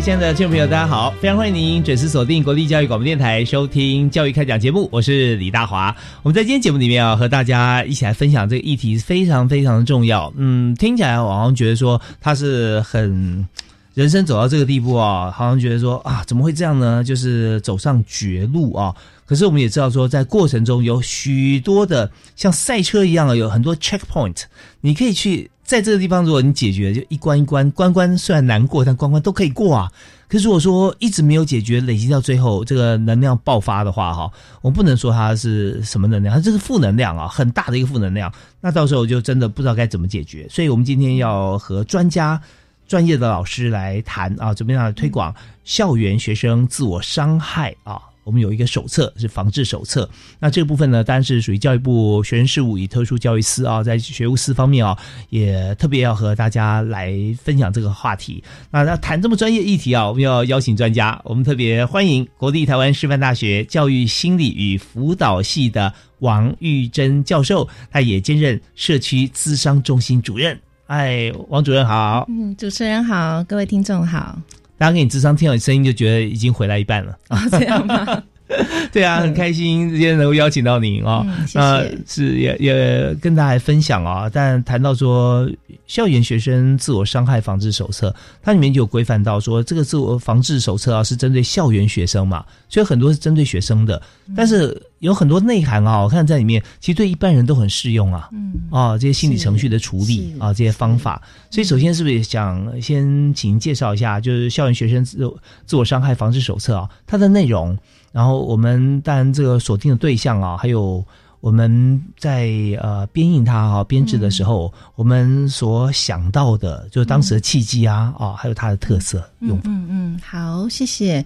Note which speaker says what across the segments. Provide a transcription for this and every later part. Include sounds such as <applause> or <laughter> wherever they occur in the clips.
Speaker 1: 亲爱的听众朋友，大家好！非常欢迎您准时锁定国立教育广播电台收听《教育开讲》节目，我是李大华。我们在今天节目里面啊，和大家一起来分享这个议题，非常非常的重要。嗯，听起来我好像觉得说它是很人生走到这个地步啊，好像觉得说啊，怎么会这样呢？就是走上绝路啊！可是我们也知道说，在过程中有许多的像赛车一样的有很多 checkpoint，你可以去。在这个地方，如果你解决，就一关一关，关关虽然难过，但关关都可以过啊。可是如果说一直没有解决，累积到最后，这个能量爆发的话，哈，我们不能说它是什么能量，它这是负能量啊，很大的一个负能量。那到时候就真的不知道该怎么解决。所以我们今天要和专家、专业的老师来谈啊，怎么样推广校园学生自我伤害啊。我们有一个手册是防治手册，那这个部分呢，当然是属于教育部学生事务与特殊教育司啊，在学务司方面啊，也特别要和大家来分享这个话题。那那谈这么专业议题啊，我们要邀请专家，我们特别欢迎国立台湾师范大学教育心理与辅导系的王玉珍教授，他也兼任社区咨商中心主任。哎，王主任好，
Speaker 2: 嗯，主持人好，各位听众好。
Speaker 1: 大家给你智商听到你声音，就觉得已经回来一半了
Speaker 2: 啊！这样吗？<laughs>
Speaker 1: 对啊，很开心今天能够邀请到您啊，
Speaker 2: 那
Speaker 1: 是也也跟大家分享啊。但谈到说校园学生自我伤害防治手册，它里面就有规范到说，这个自我防治手册啊是针对校园学生嘛，所以很多是针对学生的，但是有很多内涵啊，我看在里面其实对一般人都很适用啊。嗯啊，这些心理程序的处理啊，这些方法。所以首先是不是想先请您介绍一下，就是校园学生自自我伤害防治手册啊，它的内容。然后我们当然这个锁定的对象啊，还有我们在呃编印它哈编制的时候，我们所想到的，就是当时的契机啊啊，还有它的特色用法。
Speaker 2: 嗯嗯，好，谢谢。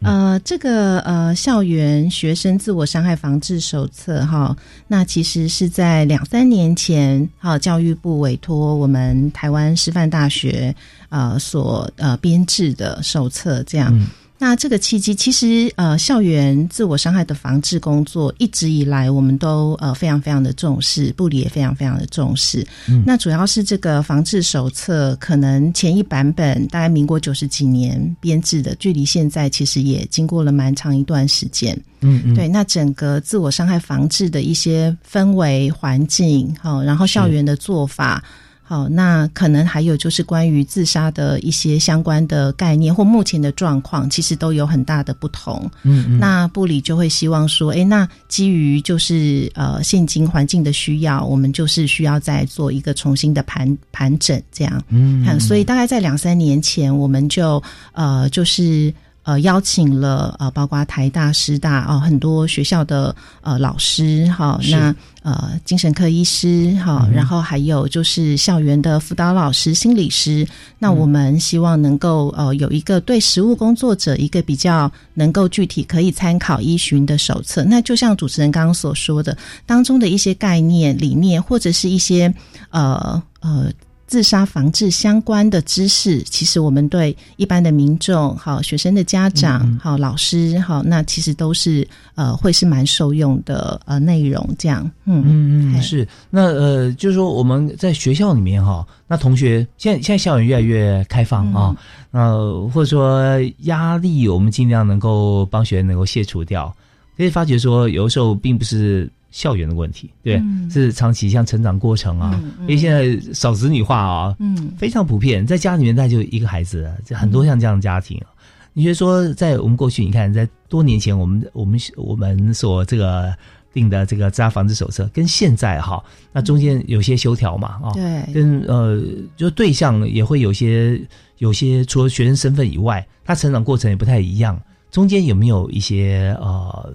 Speaker 2: 呃，这个呃校园学生自我伤害防治手册哈，那其实是在两三年前哈，教育部委托我们台湾师范大学呃所呃编制的手册这样。那这个契机，其实呃，校园自我伤害的防治工作一直以来，我们都呃非常非常的重视，部里也非常非常的重视。嗯，那主要是这个防治手册，可能前一版本大概民国九十几年编制的，距离现在其实也经过了蛮长一段时间。嗯嗯，对，那整个自我伤害防治的一些氛围环境，好，然后校园的做法。好，那可能还有就是关于自杀的一些相关的概念或目前的状况，其实都有很大的不同。嗯，那布里就会希望说，哎，那基于就是呃现今环境的需要，我们就是需要再做一个重新的盘盘整，这样。嗯，所以大概在两三年前，我们就呃就是。呃，邀请了呃，包括台大、师大哦，很多学校的呃老师哈，那呃精神科医师哈，然后还有就是校园的辅导老师、心理师。那我们希望能够呃有一个对实务工作者一个比较能够具体可以参考依循的手册。那就像主持人刚刚所说的，当中的一些概念、理念，或者是一些呃呃。自杀防治相关的知识，其实我们对一般的民众、好学生的家长、好老师、好，那其实都是呃会是蛮受用的呃内容。这样，
Speaker 1: 嗯嗯嗯，是。那呃，就是说我们在学校里面哈，那同学现在现在校园越来越开放啊，呃，或者说压力，我们尽量能够帮学生能够卸除掉。可以发觉说，有的时候并不是校园的问题，对，
Speaker 2: 嗯
Speaker 1: 是长期像成长过程啊，
Speaker 2: 嗯嗯。
Speaker 1: 因为现在少子女化啊，
Speaker 2: 嗯。
Speaker 1: 非常普遍，在家里面大概就一个孩子，这很多像这样的家庭啊。你觉得说，在我们过去，你看，在多年前，我们我们我们所这个定的这个自杀防治手册，跟现在哈，那中间有些修条嘛，啊、
Speaker 2: 对，
Speaker 1: 跟呃，就对象也会有些有些除了学生身份以外，他成长过程也不太一样，中间有没有一些呃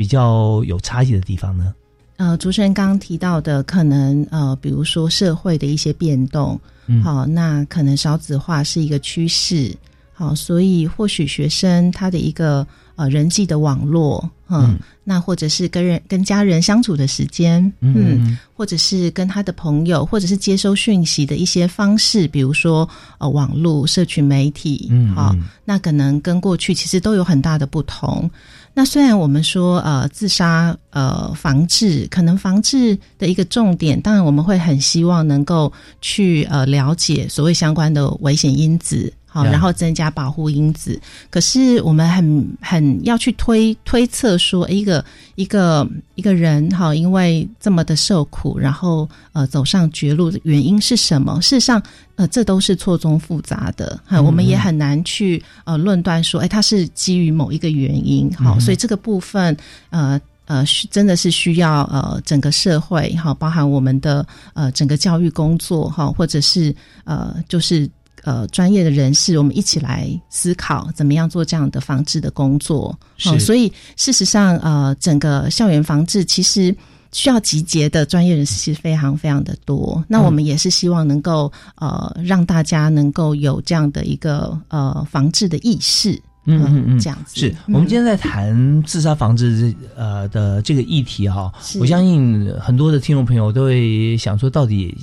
Speaker 1: 比较有差异的地方呢？
Speaker 2: 呃，主持人刚刚提到的，可能呃，比如说社会的一些变动，
Speaker 1: 嗯
Speaker 2: 好，那可能少子化是一个趋势，好，所以或许学生他的一个呃人际的网络，嗯，
Speaker 1: 嗯
Speaker 2: 那或者是跟人跟家人相处的时间，
Speaker 1: 嗯嗯
Speaker 2: 或者是跟他的朋友，或者是接收讯息的一些方式，比如说呃网络、社群媒体，
Speaker 1: 嗯
Speaker 2: 好、
Speaker 1: 嗯
Speaker 2: 那可能跟过去其实都有很大的不同。那虽然我们说呃自杀呃防治，可能防治的一个重点，当然我们会很希望能够去呃了解所谓相关的危险因子。好，然后增加保护因子。可是我们很很要去推推测说，诶一个一个一个人哈，因为这么的受苦，然后呃走上绝路的原因是什么？事实上，呃，这都是错综复杂的，哈、
Speaker 1: 嗯
Speaker 2: 我们也很难去呃论断说，哎，它是基于某一个原因，好、
Speaker 1: 嗯
Speaker 2: 所以这个部分呃。呃，需真的是需要呃整个社会哈，包含我们的呃整个教育工作哈，或者是呃就是呃专业的人士，我们一起来思考怎么样做这样的防治的工作。
Speaker 1: 是
Speaker 2: 所以事实上呃整个校园防治其实。需要集结的专业人士其实非常非常的多，那我们也是希望能够呃让大家能够有这样的一个呃防治的意识，
Speaker 1: 嗯嗯嗯
Speaker 2: 这样子
Speaker 1: 是
Speaker 2: 嗯
Speaker 1: 我们今天在谈自杀防治呃的这个议题哈、我相信很多的听众朋友都会想说，到底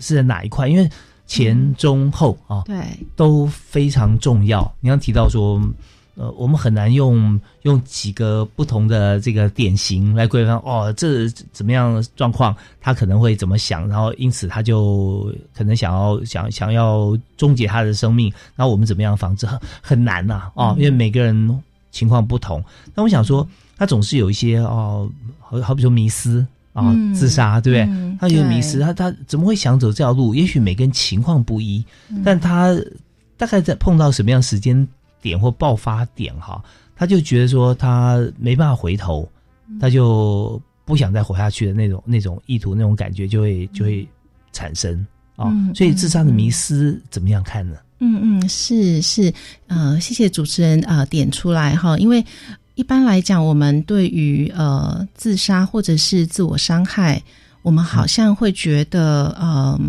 Speaker 1: 是在哪一块？因为前中后啊、
Speaker 2: 对。
Speaker 1: 都非常重要。你刚提到说，呃，我们很难用用几个不同的这个典型来规范。哦，这怎么样状况，他可能会怎么想，然后因此他就可能想要想想要终结他的生命，那我们怎么样防治很很难呐、哦，因为每个人情况不同。那我想说，他总是有一些哦，好好比说迷失啊、
Speaker 2: 嗯
Speaker 1: 自杀，对不对？
Speaker 2: 嗯
Speaker 1: 他有迷失，他他怎么会想走这条路？也许每个人情况不一，
Speaker 2: 嗯。
Speaker 1: 但他大概在碰到什么样时间点或爆发点哈，他就觉得说他没办法回头，
Speaker 2: 嗯。
Speaker 1: 他就不想再活下去的那种那种意图那种感觉就会就会产生啊、
Speaker 2: 嗯
Speaker 1: 所以自杀的迷失怎么样看呢？
Speaker 2: 嗯嗯，是是，呃，谢谢主持人呃点出来哈，因为一般来讲，我们对于呃自杀或者是自我伤害，我们好像会觉得呃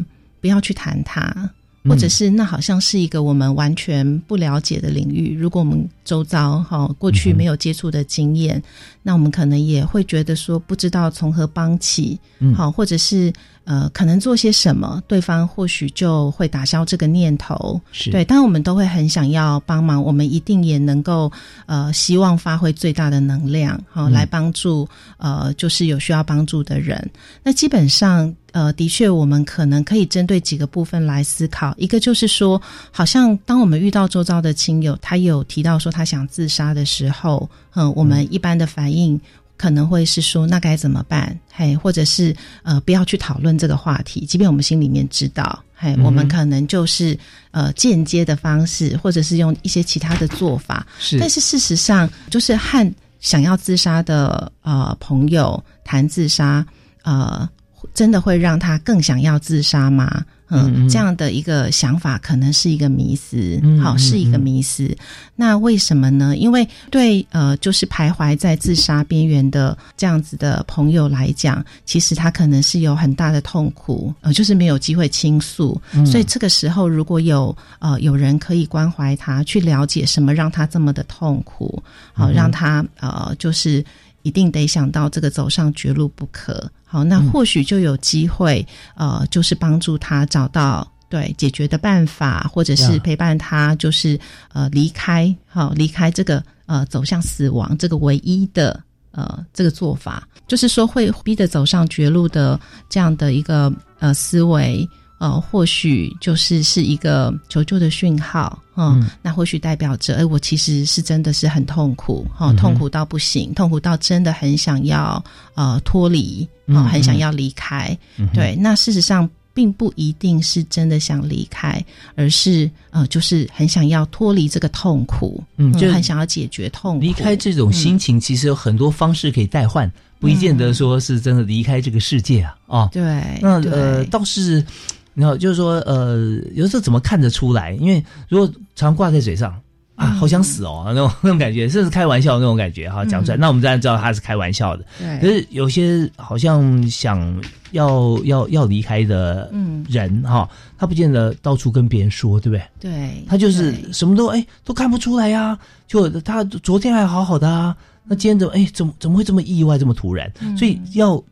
Speaker 2: 不要去谈它。或者是那好像是一个我们完全不了解的领域。如果我们周遭哈过去没有接触的经验，那我们可能也会觉得说不知道从何帮起，
Speaker 1: 嗯
Speaker 2: 好，或者是呃可能做些什么，对方或许就会打消这个念头。
Speaker 1: 是
Speaker 2: 对，当然我们都会很想要帮忙，我们一定也能够呃，希望发挥最大的能量，好、
Speaker 1: 嗯
Speaker 2: 来帮助呃，就是有需要帮助的人。那基本上呃，的确，我们可能可以针对几个部分来思考。一个就是说，好像当我们遇到周遭的亲友，他有提到说他想自杀的时候，嗯，我们一般的反应。可能会是说，那该怎么办？嘿，或者是呃，不要去讨论这个话题，即便我们心里面知道，嘿，我们可能就是呃间接的方式，或者是用一些其他的做法。
Speaker 1: 是
Speaker 2: 但是事实上，就是和想要自杀的呃朋友谈自杀，呃，真的会让他更想要自杀吗？嗯，这样的一个想法可能是一个迷思，好，是一个
Speaker 1: 嗯
Speaker 2: 迷思。那为什么呢？因为对呃，就是徘徊在自杀边缘的这样子的朋友来讲，其实他可能是有很大的痛苦，呃，就是没有机会倾诉。
Speaker 1: 嗯
Speaker 2: 所以这个时候，如果有呃有人可以关怀他，去了解什么让他这么的痛苦，好、
Speaker 1: 嗯
Speaker 2: 让他呃就是一定得想到这个走上绝路不可。好，那
Speaker 1: 嗯
Speaker 2: 或许就有机会呃，就是帮助他找到。对解决的办法，或者是陪伴他，就是呃离开，好、离开这个呃走向死亡这个唯一的呃这个做法，就是说会逼得走上绝路的这样的一个呃思维，呃，或许就是是一个求救的讯号，嗯，那或许代表着，哎，我其实是真的是很痛苦，哈，痛苦到不行，痛苦到真的很想要呃脱离，啊，很想要离开，对，那事实上。并不一定是真的想离开，而是呃，就是很想要脱离这个痛苦，嗯，就很想要解决痛苦。
Speaker 1: 离开这种心情，其实有很多方式可以代换，不一见得说是真的离开这个世界啊。哦，
Speaker 2: 对，
Speaker 1: 那呃，倒是，你知道，就是说，呃，有时候怎么看得出来？因为如果常挂在嘴上。啊，好想死哦，那种那种感觉，甚至开玩笑那种感觉哈，讲出来，那我们当然知道他是开玩笑的。
Speaker 2: 对，
Speaker 1: 可是有些好像想要要要离开的人哈，他不见得到处跟别人说，对不对？
Speaker 2: 对，
Speaker 1: 他就是什么都哎都看不出来呀，就他昨天还好好的啊，那今天怎么哎怎么怎么会这么意外这么突然？所以要。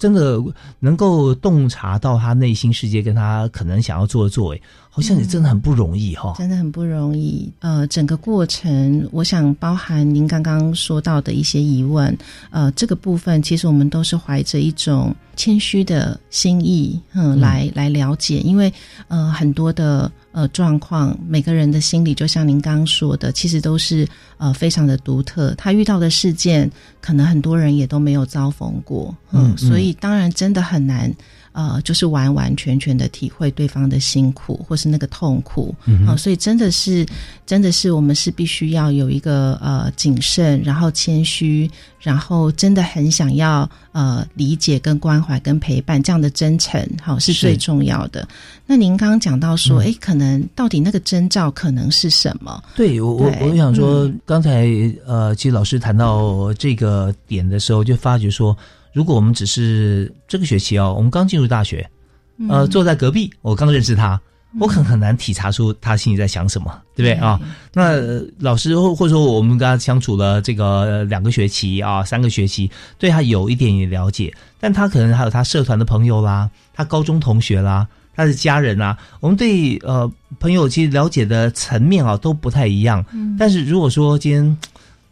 Speaker 1: 真的能够洞察到他内心世界，跟他可能想要做的作为，好像也真的很不容易哈。
Speaker 2: 真的很不容易。呃，整个过程，我想包含您刚刚说到的一些疑问，呃，这个部分其实我们都是怀着一种谦虚的心意，嗯，来来了解，因为呃，很多的。呃，状况每个人的心理，就像您刚刚说的，其实都是呃非常的独特。他遇到的事件，可能很多人也都没有遭逢过，嗯，所以当然真的很难。呃，就是完完全全的体会对方的辛苦，或是那个痛苦，啊，所以真的是，真的是我们是必须要有一个呃谨慎，然后谦虚，然后真的很想要呃理解跟关怀跟陪伴这样的真诚，好是最重要的。那您刚刚讲到说，哎，可能到底那个征兆可能是什么？
Speaker 1: 对我我我想说，刚才呃，其实老师谈到这个点的时候，就发觉说。如果我们只是这个学期哦，我们刚进入大学，呃，坐在隔壁，我刚认识他，我很很难体察出他心里在想什么，对不对啊？那老师或或者说我们跟他相处了这个两个学期啊，三个学期，对他有一点点了解，但他可能还有他社团的朋友啦，他高中同学啦，他的家人啊，我们对呃朋友其实了解的层面啊都不太一样。嗯，但是如果说今天。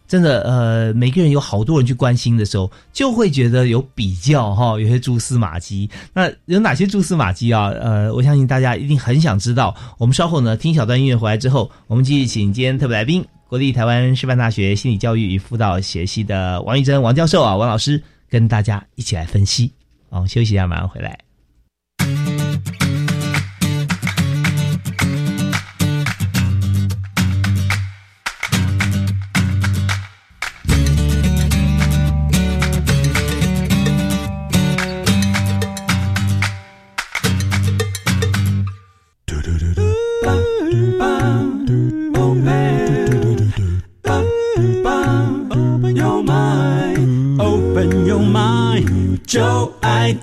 Speaker 1: 真的，呃，每个人有好多人去关心的时候，就会觉得有比较哈，有些蛛丝马迹。那有哪些蛛丝马迹啊？呃，我相信大家一定很想知道。我们稍后呢，听小段音乐回来之后，我们继续请今天特别来宾，国立台湾师范大学心理教育与辅导学系的王玉珍王教授啊，王老师跟大家一起来分析。好，休息一下，马上回来。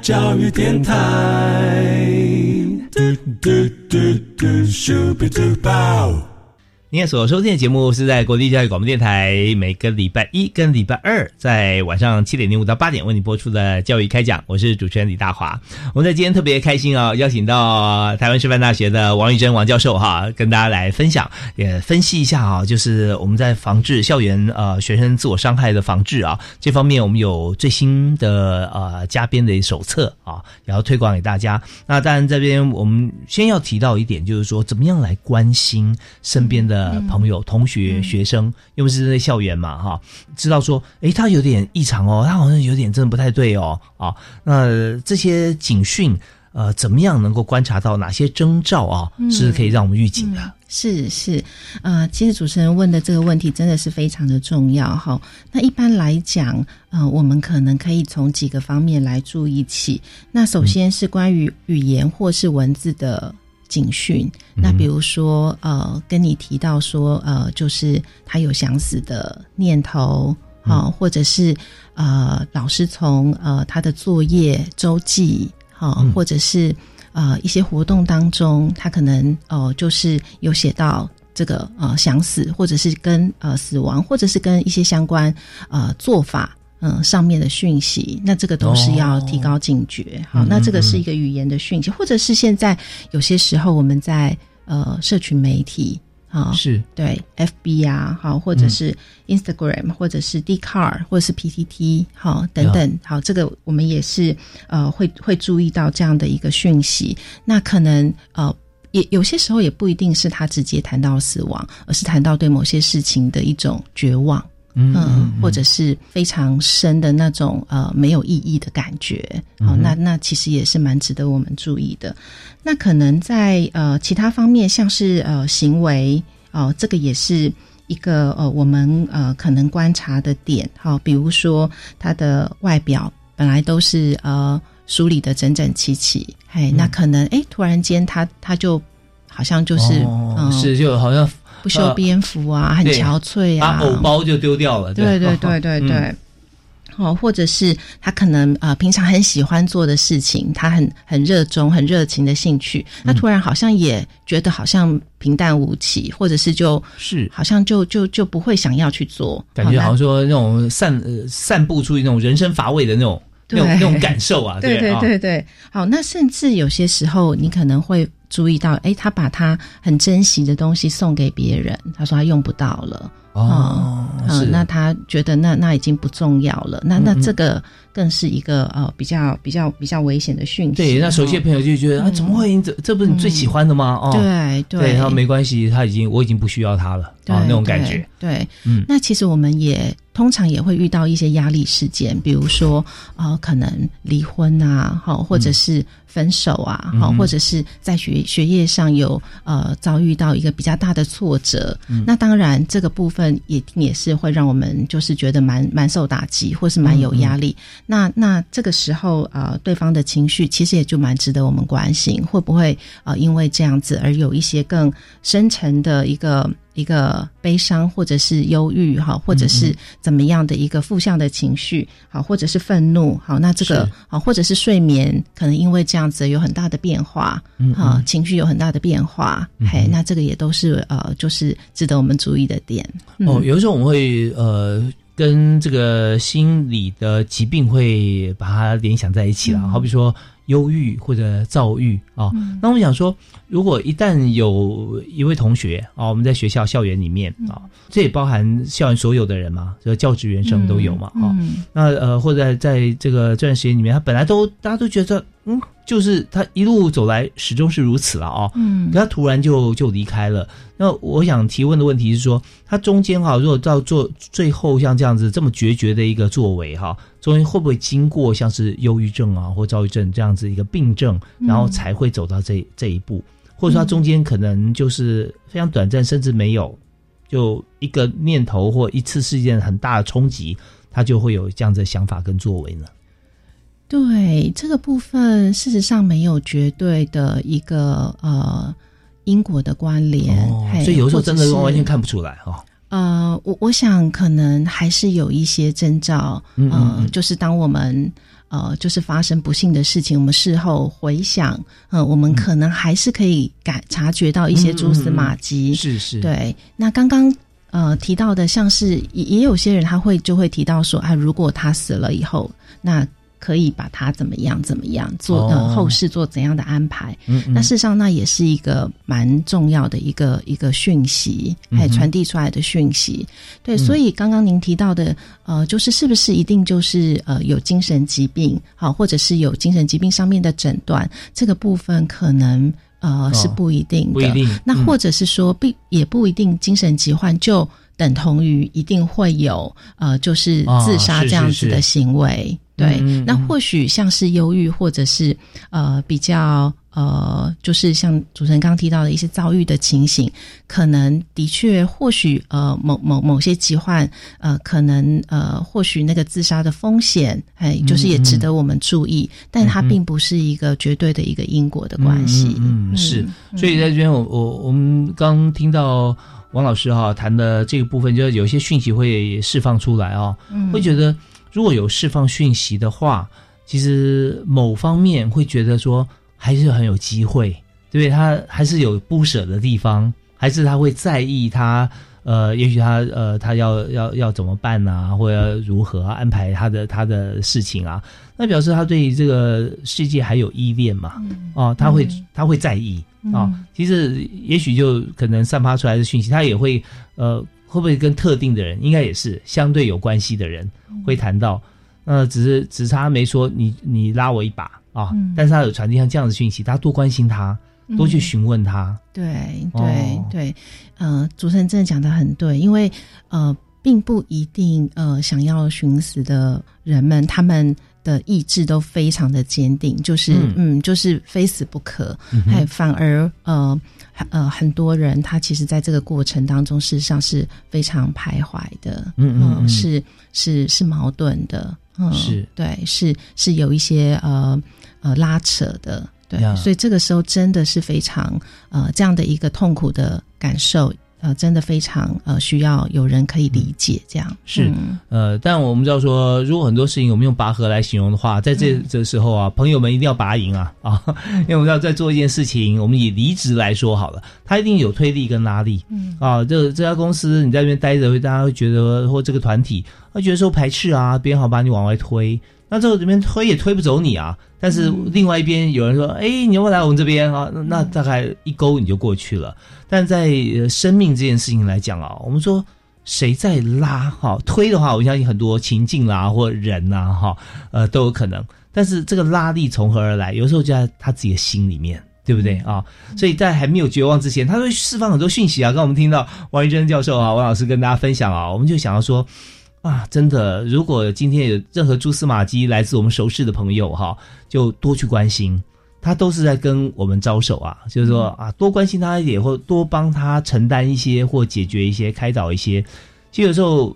Speaker 1: 教育电台。您所收听的节目是在国立教育广播电台，每个礼拜一跟礼拜二在晚上七点零五到八点为你播出的教育开讲，我是主持人李大华。我们在今天特别开心啊，邀请到台湾师范大学的王玉珍王教授哈，跟大家来分享，也分析一下啊，就是我们在防治校园呃学生自我伤害的防治啊这方面，我们有最新的呃加编的手册啊，然后推广给大家。那当然这边我们先要提到一点，就是说怎么样来关心身边的。呃，朋友、同学、学生，又不是在校园嘛，哈，知道说，哎，他有点异常哦，他好像有点真的不太对哦，啊，那这些警讯，呃，怎么样能够观察到哪些征兆啊，是可以让我们预警的？
Speaker 2: 是是，呃，其实主持人问的这个问题真的是非常的重要哈。那一般来讲，呃，我们可能可以从几个方面来注意起。那首先是关于语言或是文字的。警讯，那比如说，呃，跟你提到说，呃，就是他有想死的念头，好，或者是呃，老师从呃他的作业周记，好，或者是呃一些活动当中，他可能哦，就是有写到这个呃想死，或者是跟呃死亡，或者是跟一些相关呃做法。嗯，上面的讯息，那这个都是要提高警觉。好，那这个是一个语言的讯息，或者是现在有些时候我们在呃社群媒体。啊，
Speaker 1: 是
Speaker 2: 对，FB 啊，好，或者是 Instagram，、或者是 d c a r 或者是 PTT，好，等等，好，这个我们也是呃会会注意到这样的一个讯息。那可能呃也有些时候也不一定是他直接谈到死亡，而是谈到对某些事情的一种绝望。嗯，或者是非常深的那种呃没有意义的感觉，好、那那其实也是蛮值得我们注意的。那可能在呃其他方面，像是呃行为哦、这个也是一个呃我们呃可能观察的点。好、比如说他的外表本来都是呃梳理的整整齐齐，嘿，那可能哎突然间他他就好像就是
Speaker 1: 哦
Speaker 2: 嗯。
Speaker 1: 是就好像
Speaker 2: 不修边幅啊，很憔悴啊，
Speaker 1: 把偶包就丢掉了，
Speaker 2: 对。对对对 <laughs> 对。
Speaker 1: 嗯。
Speaker 2: 哦，或者是他可能呃平常很喜欢做的事情，他很很热衷、很热情的兴趣，那突然好像也觉得好像平淡无奇，或者是就是。好像就就就不会想要去做，
Speaker 1: 感觉好像说那种散呃散布出那种人生乏味的那种那种那种感受啊，<laughs>
Speaker 2: 对对
Speaker 1: 啊。
Speaker 2: 对对，好，那甚至有些时候你可能会注意到，哎，他把他很珍惜的东西送给别人，他说他用不到了。
Speaker 1: 哦，
Speaker 2: 嗯，
Speaker 1: 是。
Speaker 2: 那他觉得那那已经不重要了，那那这个更是一个呃比较比较比较危险的讯息。
Speaker 1: 对，那熟悉的
Speaker 2: 哦
Speaker 1: 朋友就觉得啊，怎么会？这这不是你最喜欢的吗？哦，
Speaker 2: 对对
Speaker 1: 对，然后没关系，他已经我已经不需要他了
Speaker 2: 对
Speaker 1: 啊，那种感觉。
Speaker 2: 对。对，
Speaker 1: 嗯
Speaker 2: 那其实我们也通常也会遇到一些压力事件，比如说呃，可能离婚啊，好，或者是分手啊，好、
Speaker 1: 嗯
Speaker 2: 或者是在学学业上有呃遭遇到一个比较大的挫折。
Speaker 1: 嗯
Speaker 2: 那当然这个部分也也是会让我们就是觉得蛮蛮受打击，或是蛮有压力。那那这个时候呃，对方的情绪其实也就蛮值得我们关心，会不会呃因为这样子而有一些更深层的一个。一个悲伤，或者是忧郁，哈，或者是怎么样的一个负向的情绪，好，或者是愤怒，好，那这个
Speaker 1: 是
Speaker 2: 好，或者是睡眠，可能因为这样子有很大的变化，
Speaker 1: 嗯
Speaker 2: 哈，情绪有很大的变化，
Speaker 1: 嗯
Speaker 2: 嘿，那这个也都是呃，就是值得我们注意的点。嗯
Speaker 1: 哦，有的时候我们会呃跟这个心理的疾病会把它联想在一起了，
Speaker 2: 嗯
Speaker 1: 好比说忧郁或者躁郁啊。那我们想说，如果一旦有一位同学啊，我们在学校校园里面
Speaker 2: 嗯
Speaker 1: 啊，这也包含校园所有的人嘛，这个教职员生都有嘛啊。
Speaker 2: 嗯
Speaker 1: 那呃，或者在在这个这段时间里面，他本来都大家都觉得，嗯，就是他一路走来始终是如此了啊。
Speaker 2: 嗯
Speaker 1: 可他突然就就离开了。那我想提问的问题是说，他中间哈，如果到做最后像这样子这么决绝的一个作为哈，中间会不会经过像是忧郁症啊或躁郁症这样子一个病症，然后才会走到这这一步，或者说他中间可能就是非常短暂，甚至没有，就一个念头或一次事件很大的冲击，他就会有这样子的想法跟作为呢？
Speaker 2: 对这个部分，事实上没有绝对的一个呃因果的关联，
Speaker 1: 哦所以有时候真的
Speaker 2: 是
Speaker 1: 完全看不出来哈。
Speaker 2: 呃，我我想可能还是有一些征兆，
Speaker 1: 嗯嗯
Speaker 2: 呃，
Speaker 1: 嗯
Speaker 2: 就是当我们呃，就是发生不幸的事情，我们事后回想，呃，我们可能还是可以感察觉到一些蛛丝马迹。
Speaker 1: 是是，
Speaker 2: 对，那刚刚呃提到的，像是也也有些人他会就会提到说啊，如果他死了以后，那可以把它怎么样怎么样做呃
Speaker 1: 哦
Speaker 2: 后事做怎样的安排？
Speaker 1: 嗯嗯
Speaker 2: 那事实上，那也是一个蛮重要的一个一个讯息，还传递出来的讯息。对，
Speaker 1: 嗯
Speaker 2: 所以刚刚您提到的，呃，就是是不是一定就是呃有精神疾病，好，或者是有精神疾病上面的诊断，这个部分可能呃、
Speaker 1: 哦
Speaker 2: 是不一定的。
Speaker 1: 不一定
Speaker 2: 那
Speaker 1: 嗯
Speaker 2: 或者是说，并也不一定精神疾患就等同于一定会有呃，就是
Speaker 1: 哦
Speaker 2: 自杀
Speaker 1: 是
Speaker 2: 这样子的行为。对，那或许像是忧郁，或者是呃比较呃，就是像主持人刚刚提到的一些遭遇的情形，可能的确或许呃某某某些疾患呃可能呃或许那个自杀的风险，哎，就是也值得我们注意，但它并不是一个绝对的一个因果的关系。
Speaker 1: 嗯，嗯是。所以在这边我，我我们刚听到王老师哈、谈的这个部分，就是有一些讯息会释放出来啊、
Speaker 2: 嗯
Speaker 1: 会觉得如果有释放讯息的话，其实某方面会觉得说还是很有机会，对不对？他还是有不舍的地方，还是他会在意他呃，也许他呃他要要要怎么办呢？或者如何安排他的他的事情啊？那表示他对这个世界还有依恋嘛？哦，他会他会在意啊。其实也许就可能散发出来的讯息，他也会呃会不会跟特定的人，应该也是相对有关系的人会谈到。呃，只是只差没说你你拉我一把啊，但是他有传递像这样的讯息，大家多关心他，多去询问他。
Speaker 2: 对对对，呃，主持人真的讲的很对，因为呃，并不一定呃，想要寻死的人们，他们的意志都非常的坚定，就是嗯，就是非死不可，还反而呃呃，很多人他其实在这个过程当中，事实上是非常徘徊的，嗯嗯，是是是矛盾的。
Speaker 1: 嗯，是。
Speaker 2: 对，是是有一些呃呃拉扯的，对，所以这个时候真的是非常呃这样的一个痛苦的感受。呃，真的非常呃，需要有人可以理解这样
Speaker 1: 是呃，但我们知道说，如果很多事情我们用拔河来形容的话，在这这时候啊，朋友们一定要拔营啊啊，因为我们要在做一件事情，我们以离职来说好了，它一定有推力跟拉力，嗯啊，这这家公司你在那边待着，会大家会觉得或这个团体会觉得说排斥啊，别人好把你往外推。那这个这边推也推不走你啊，但是另外一边有人说，哎，你要不要来我们这边啊？那大概一勾你就过去了。但在生命这件事情来讲啊，我们说谁在拉哈推的话，我相信很多情境啦或人呐哈呃都有可能。但是这个拉力从何而来？有时候就在他自己的心里面，对不对啊？所以在还没有绝望之前，他会释放很多讯息啊。刚我们听到王玉珍教授啊，王老师跟大家分享啊，我们就想要说。啊，真的！如果今天有任何蛛丝马迹来自我们熟识的朋友哈，就多去关心，他都是在跟我们招手啊，就是说啊，多关心他一点，或多帮他承担一些，或解决一些，开导一些。其实有时候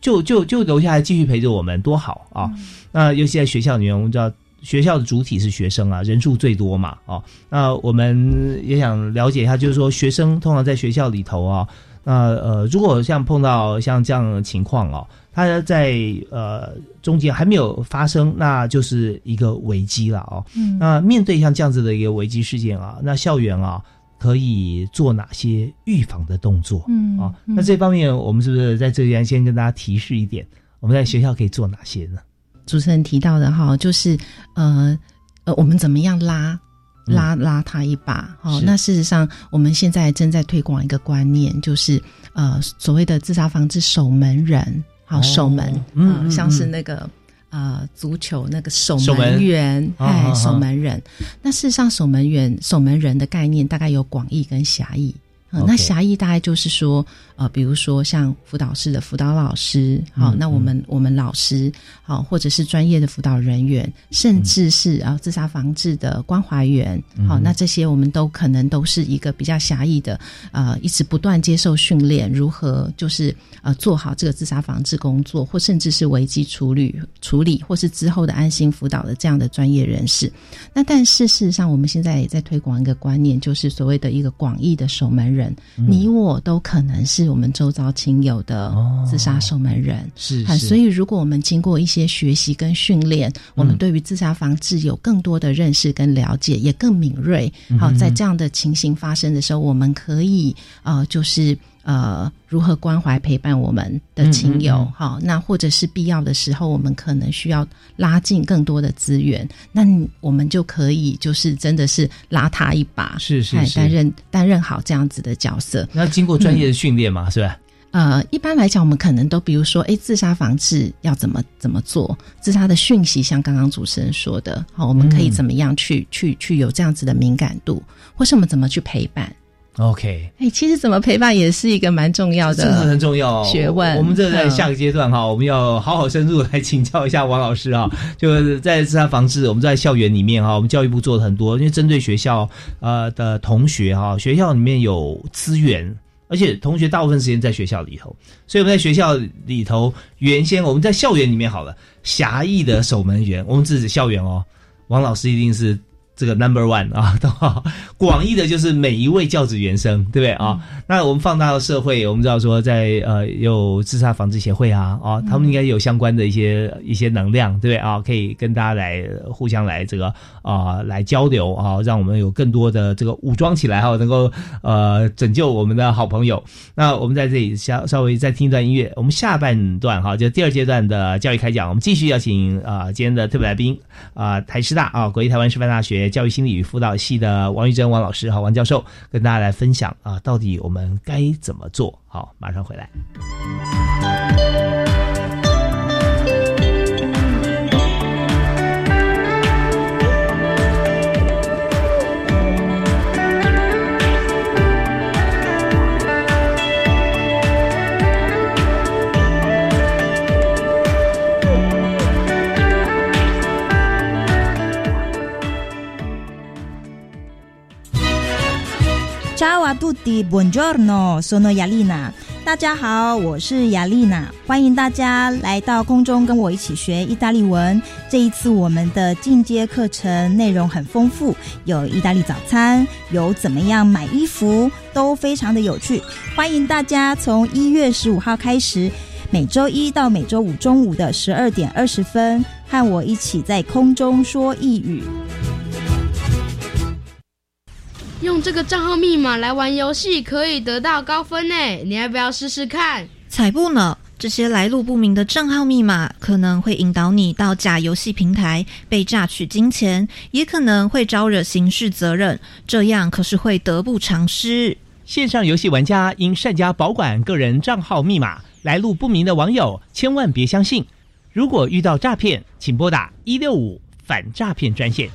Speaker 1: 就就就留下来继续陪着我们，多好啊！那尤其在学校里面，我们知道学校的主体是学生啊，人数最多嘛，哦，那我们也想了解一下，就是说学生通常在学校里头啊。那呃，如果像碰到像这样的情况哦，他在呃中间还没有发生，那就是一个危机了哦。嗯，那面对像这样子的一个危机事件啊，那校园啊可以做哪些预防的动作？嗯啊，那这方面我们是不是在这边先跟大家提示一点？我们在学校可以做哪些呢？
Speaker 2: 主持人提到的哈，就是呃呃，我们怎么样拉？拉拉他一把，哦，那事实上，我们现在正在推广一个观念，就是呃，所谓的自杀防治守门人，好，守门，嗯，像是那个呃，足球那个守门员，哎，守门人。那事实上，守门员、守门人的概念大概有广义跟狭义。那狭义大概就是说，呃，比如说像辅导室的辅导老师，好，那我们我们老师，好，或者是专业的辅导人员，甚至是啊自杀防治的关怀员，好，那这些我们都可能都是一个比较狭义的，呃，一直不断接受训练，如何就是呃做好这个自杀防治工作，或甚至是危机处理处理，或是之后的安心辅导的这样的专业人士。那但是事实上，我们现在也在推广一个观念，就是所谓的一个广义的守门人。你我都可能是我们周遭亲友的自杀守门人，
Speaker 1: 是，
Speaker 2: 所以如果我们经过一些学习跟训练，我们对于自杀防治有更多的认识跟了解，也更敏锐。好，在这样的情形发生的时候，我们可以呃，就是呃，如何关怀陪伴我们的亲友？好，那或者是必要的时候，我们可能需要拉近更多的资源，那我们就可以就是真的是拉他一把，
Speaker 1: 是是是，
Speaker 2: 担任担任好这样子的角色。
Speaker 1: 那经过专业的训练嘛，是吧？
Speaker 2: 呃，一般来讲，我们可能都比如说，哎，自杀防治要怎么怎么做？自杀的讯息，像刚刚主持人说的，好，我们可以怎么样去去去有这样子的敏感度，或是我们怎么去陪伴
Speaker 1: ？OK，
Speaker 2: 哎，其实怎么陪伴也是一个蛮重要的，
Speaker 1: 真的很重要
Speaker 2: 学问。
Speaker 1: 我们这在下个阶段哈，我们要好好深入来请教一下王老师啊。<laughs> 就是在自杀防治，我们在校园里面哈，我们教育部做了很多，因为针对学校呃的同学哈，学校里面有资源，而且同学大部分时间在学校里头，所以我们在学校里头，原先我们在校园里面好了，狭义的守门员，我们只是校园哦，王老师一定是。这个 number one 啊，<laughs> 都好广义的就是每一位教职员生，对不对啊？那我们放大到社会，我们知道说在呃有自杀防治协会啊，啊，他们应该有相关的一些一些能量，对不对啊？可以跟大家来互相来这个啊来交流啊，让我们有更多的这个武装起来哈，能够呃拯救我们的好朋友。那我们在这里稍稍微再听一段音乐，我们下半段哈，就第二阶段的教育开讲，我们继续邀请啊今天的特别来宾啊台师大啊国立台湾师范大学。教育心理与辅导系的王玉珍王老师和王教授跟大家来分享啊，到底我们该怎么做？好，马上回来。
Speaker 3: 查瓦杜迪，Buongiorno，sono Yalina。大家好，我是雅丽娜，欢迎大家来到空中跟我一起学意大利文。这一次我们的进阶课程内容很丰富，有意大利早餐，有怎么样买衣服，都非常的有趣。欢迎大家从一月十五号开始，每周一到每周五中午的十二点二十分，和我一起在空中说意语。
Speaker 4: 用这个账号密码来玩游戏可以得到高分呢，你要不要试试看？
Speaker 5: 才不呢！这些来路不明的账号密码可能会引导你到假游戏平台被榨取金钱，也可能会招惹刑事责任，这样可是会得不偿失。
Speaker 1: 线上游戏玩家应善加保管个人账号密码，来路不明的网友千万别相信。如果遇到诈骗，请拨打一六五反诈骗专线。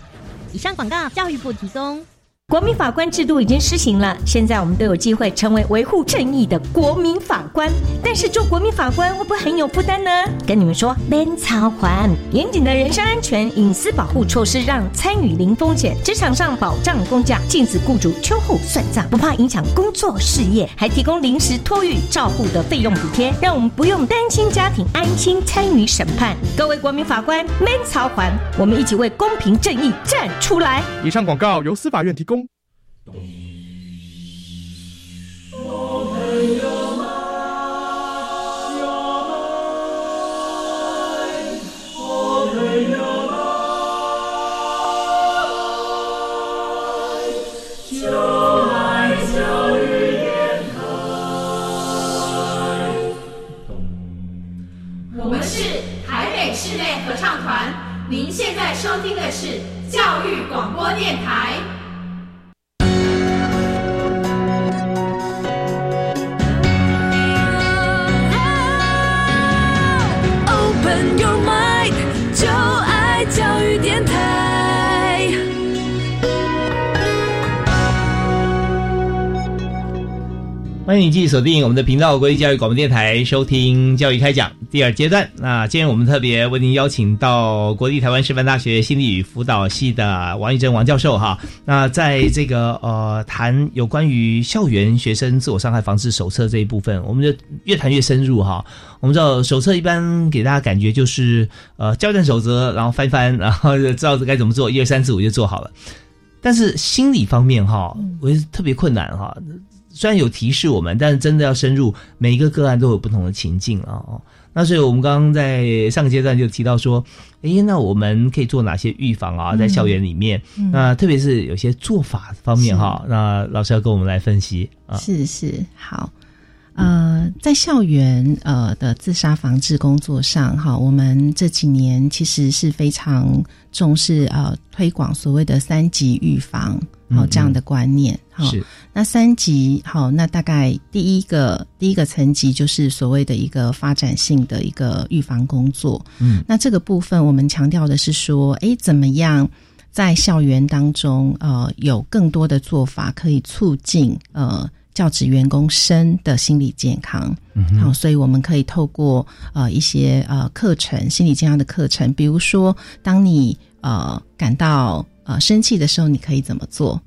Speaker 6: 以上广告，教育部提供。国民法官制度已经施行了，现在我们都有机会成为维护正义的国民法官。但是做国民法官会不会很有负担呢？跟你们说，免操环严谨的人身安全、隐私保护措施，让参与零风险。职场上保障工价，禁止雇主秋后算账，不怕影响工作事业，还提供临时托育照护的费用补贴，让我们不用担心家庭，安心参与审判。各位国民法官，免操环，我们一起为公平正义站出来。
Speaker 7: 以上广告由司法院提供。
Speaker 8: 东我们
Speaker 7: 有我们有我们有我们有我们有我们
Speaker 8: 是台北室内合唱团，您现在收听的是教育广播电台。
Speaker 1: 欢迎你继续锁定我们的频道——国立教育广播电台，收听教育开讲第二阶段。那今天我们特别为您邀请到国立台湾师范大学心理与辅导系的王玉珍王教授哈。那在这个呃谈有关于校园学生自我伤害防治手册这一部分，我们就越谈越深入哈。我们知道手册一般给大家感觉就是呃教战守则，然后翻翻，然后就知道该怎么做，一二三四五就做好了。但是心理方面哈，我觉得特别困难哈。虽然有提示我们，但是真的要深入，每一个个案都有不同的情境啊。哦，那所以我们刚刚在上个阶段就提到说，诶，那我们可以做哪些预防啊？在校园里面，
Speaker 2: 嗯
Speaker 1: 那特别是有些做法方面哈，那老师要跟我们来分析啊。
Speaker 2: 是是好，呃，在校园呃的自杀防治工作上，哈，我们这几年其实是非常重视呃推广所谓的三级预防，好、
Speaker 1: 嗯
Speaker 2: 这样的观念，哈、
Speaker 1: 是
Speaker 2: 那三级好，那大概第一个第一个层级就是所谓的一个发展性的一个预防工作。
Speaker 1: 嗯，
Speaker 2: 那这个部分我们强调的是说，诶，怎么样在校园当中，呃，有更多的做法可以促进呃教职员工生的心理健康。
Speaker 1: 嗯
Speaker 2: 好，所以我们可以透过呃一些呃课程，心理健康的课程，比如说，当你呃感到呃生气的时候，你可以怎么做？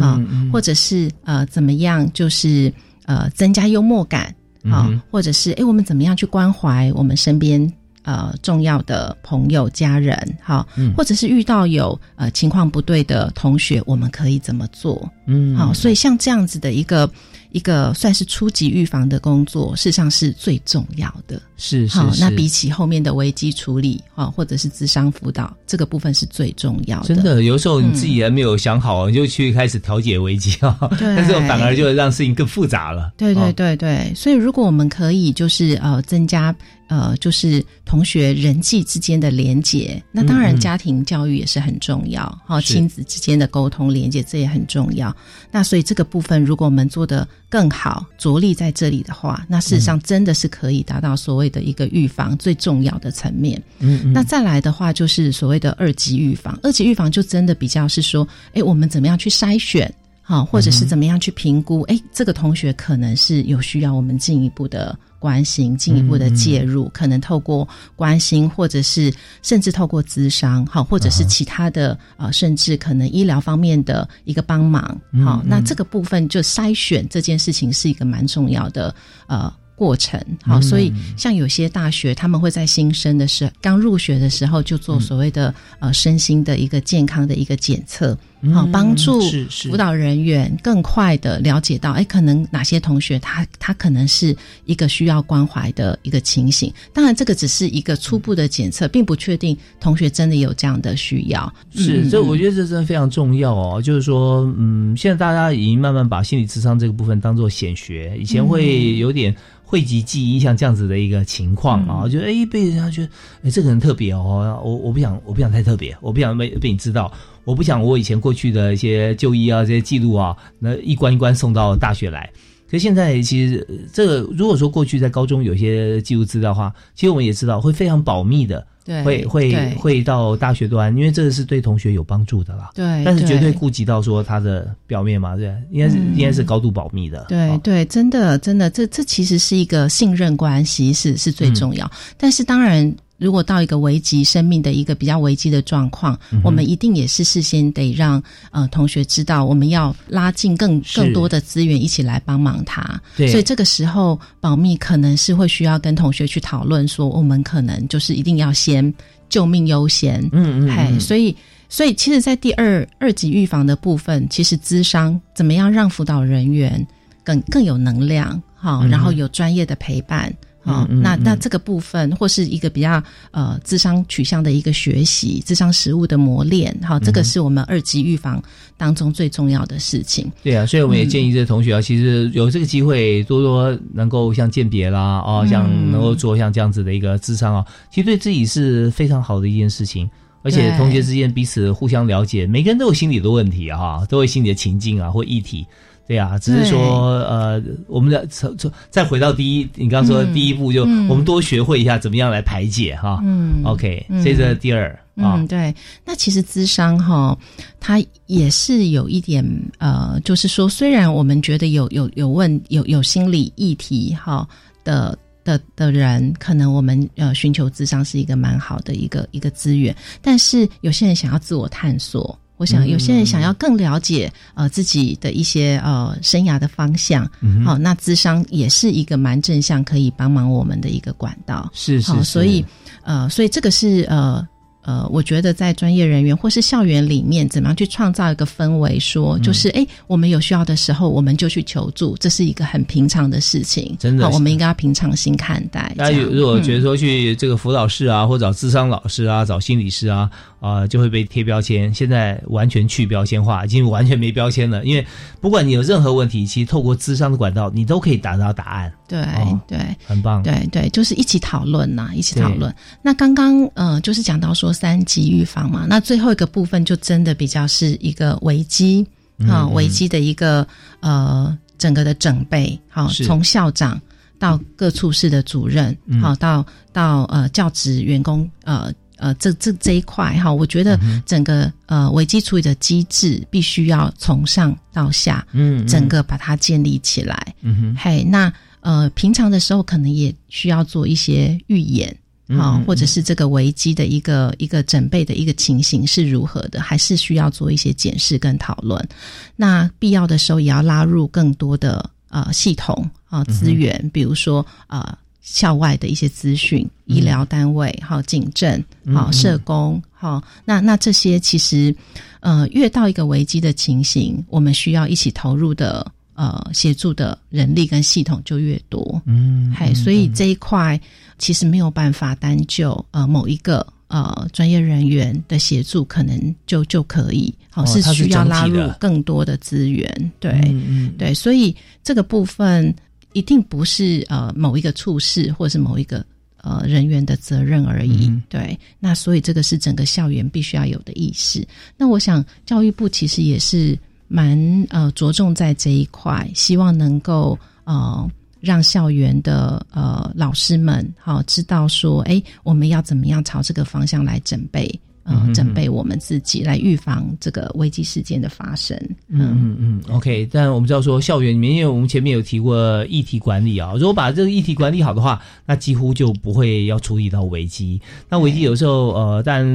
Speaker 2: 啊、或者是呃怎么样，就是呃增加幽默感啊、
Speaker 1: 嗯
Speaker 2: 或者是诶我们怎么样去关怀我们身边呃重要的朋友、家人，好，
Speaker 1: 嗯。
Speaker 2: 或者是遇到有呃情况不对的同学，我们可以怎么做？
Speaker 1: 嗯。
Speaker 2: 好，所以像这样子的一个一个算是初级预防的工作，事实上是最重要的。
Speaker 1: 是是
Speaker 2: 好，那比起后面的危机处理啊，或者是智商辅导，这个部分是最重要的。
Speaker 1: 真的，有时候你自己还没有想好，你就去开始调解危机啊，<laughs>
Speaker 2: 对
Speaker 1: 但是反而就让事情更复杂了。
Speaker 2: 对对
Speaker 1: 对
Speaker 2: 对对，所以如果我们可以就是呃增加呃就是同学人际之间的连结，那当然家庭教育也是很重要，哈、
Speaker 1: 是
Speaker 2: 亲子之间的沟通连接这也很重要。那所以这个部分如果我们做得更好，着力在这里的话，那事实
Speaker 1: 嗯
Speaker 2: 上真的是可以达到所谓的一个预防最重要的层面。
Speaker 1: 嗯嗯
Speaker 2: 那再来的话，就是所谓的二级预防。二级预防就真的比较是说，哎，我们怎么样去筛选，好，或者是怎么样去评估，哎、这个同学可能是有需要我们进一步的关心、进一步的介入，可能透过关心，或者是甚至透过咨商，好，或者是其他的呃，甚至可能医疗方面的一个帮忙，好，那这个部分就筛选这件事情是一个蛮重要的呃。过程好，
Speaker 1: 嗯
Speaker 2: 所以像有些大学，他们会在新生的时候，刚入学的时候就做所谓的、呃身心的一个健康的一个检测，好、
Speaker 1: 嗯
Speaker 2: 帮助
Speaker 1: 是是
Speaker 2: 辅导人员更快的了解到，哎，可能哪些同学他他可能是一个需要关怀的一个情形。当然，这个只是一个初步的检测，并不确定同学真的有这样的需要。
Speaker 1: 是，
Speaker 2: 嗯
Speaker 1: 这我觉得这真的非常重要哦。就是说，嗯，现在大家已经慢慢把心理智商这个部分当做显学，以前会有点讳疾忌医，像这样子的一个情况啊，就哎被人家觉得哎这个人特别哦，我我不想我不想太特别，我不想被被你知道，我不想我以前过去的一些就医啊这些记录啊，那一关一关送到大学来。可是现在其实呃这个如果说过去在高中有些记录资料的话，其实我们也知道会非常保密的。
Speaker 2: 对
Speaker 1: 会会会到大学端，因为这个是对同学有帮助的啦。
Speaker 2: 对
Speaker 1: 但是绝对
Speaker 2: 对
Speaker 1: 顾及到说他的表面嘛，对，应该是、
Speaker 2: 嗯
Speaker 1: 应该是高度保密的。
Speaker 2: 对对，真的真的，这这其实是一个信任关系，是是最重要。但是当然，如果到一个危机生命的一个比较危机的状况，
Speaker 1: 嗯
Speaker 2: 我们一定也是事先得让呃同学知道，我们要拉近更更多的资源一起来帮忙他。
Speaker 1: 对
Speaker 2: 所以这个时候保密可能是会需要跟同学去讨论，说我们可能就是一定要先救命优先。
Speaker 1: 嗯嗯
Speaker 2: 嘿，
Speaker 1: 嗯
Speaker 2: 所以。所以，其实，在第二二级预防的部分，其实咨商怎么样让辅导人员更更有能量，好、
Speaker 1: 嗯
Speaker 2: 然后有专业的陪伴，好、
Speaker 1: 嗯嗯嗯
Speaker 2: 那那这个部分或是一个比较呃智商取向的一个学习，智商实物的磨练，好、这个是我们二级预防当中最重要的事情。
Speaker 1: 对啊，所以我们也建议
Speaker 2: 嗯
Speaker 1: 这些同学啊，其实有这个机会多多能够像鉴别啦，哦，
Speaker 2: 嗯
Speaker 1: 像能够做像这样子的一个智商啊，其实对自己是非常好的一件事情。而且同学之间彼此互相了解，每个人都有心理的问题啊，哈都有心理的情境啊或议题。对啊，只是说呃，我们的从从再回到第一，你刚刚说的
Speaker 2: 嗯
Speaker 1: 第一步就、
Speaker 2: 嗯
Speaker 1: 我们多学会一下怎么样来排解哈。
Speaker 2: 嗯
Speaker 1: OK，
Speaker 2: 嗯
Speaker 1: 接着第二啊，
Speaker 2: 嗯，对。那其实智商哈，它也是有一点呃，就是说，虽然我们觉得有有有问有有心理议题哈的。的的人，可能我们呃寻求智商是一个蛮好的一个一个资源，但是有些人想要自我探索，我想
Speaker 1: 嗯。
Speaker 2: 有些人想要更了解呃自己的一些呃生涯的方向，好、那智商也是一个蛮正向可以帮忙我们的一个管道，
Speaker 1: 是是
Speaker 2: 所以呃，所以这个是呃。呃，我觉得在专业人员或是校园里面，怎么样去创造一个氛围，说
Speaker 1: 嗯
Speaker 2: 就是哎、我们有需要的时候，我们就去求助，这是一个很平常的事情。
Speaker 1: 真的是
Speaker 2: 我们应该要平常心看待。
Speaker 1: 大家有如果觉得
Speaker 2: 嗯
Speaker 1: 说去这个辅导室啊，或找智商老师啊，找心理师啊，啊、就会被贴标签。现在完全去标签化，已经完全没标签了。因为不管你有任何问题，其实透过智商的管道，你都可以达到答案。
Speaker 2: 对、
Speaker 1: 哦
Speaker 2: 对
Speaker 1: 很棒。
Speaker 2: 对对，就是一起讨论呐，一起讨论。那刚刚呃，就是讲到说三级预防嘛，那最后一个部分就真的比较是一个危机啊，危机的一个呃整个的准备，好，
Speaker 1: 是
Speaker 2: 从校长到各处室的主任，
Speaker 1: 嗯
Speaker 2: 好到到呃教职员工呃。呃，这这这一块哈，我觉
Speaker 1: 嗯
Speaker 2: 得整个、呃危机处理的机制必须要从上到下，
Speaker 1: 嗯嗯
Speaker 2: 整个把它建立起来。
Speaker 1: 嗯哼
Speaker 2: 嘿，那呃，平常的时候可能也需要做一些预演。啊、
Speaker 1: 嗯嗯
Speaker 2: 或者是这个危机的一个一个准备的一个情形是如何的，还是需要做一些检视跟讨论。那必要的时候也要拉入更多的呃系统啊、资源，比如说呃校外的一些资讯，医疗单位、好警政、好
Speaker 1: 嗯。
Speaker 2: 社工、好那那这些其实，呃，越到一个危机的情形，我们需要一起投入的呃协助的人力跟系统就越多。
Speaker 1: 嗯，
Speaker 2: 嗨，所以这一块其实没有办法单就呃某一个呃专业人员的协助，可能就就可以，好、
Speaker 1: 哦是
Speaker 2: 需要拉入更多的资源，对，
Speaker 1: 嗯嗯
Speaker 2: 对，所以这个部分一定不是呃某一个处室或是某一个。呃，人员的责任而已。
Speaker 1: 嗯
Speaker 2: 对，那所以这个是整个校园必须要有的意识。那我想教育部其实也是蛮呃着重在这一块，希望能够呃让校园的呃老师们好、知道说，哎，我们要怎么样朝这个方向来准备。呃
Speaker 1: 嗯，
Speaker 2: 准备我们自己来预防这个危机事件的发生。
Speaker 1: 嗯嗯嗯，OK。但我们知道说校园里面，因为我们前面有提过议题管理啊，如果把这个议题管理好的话，那几乎就不会要处理到危机。那危机有时候呃，但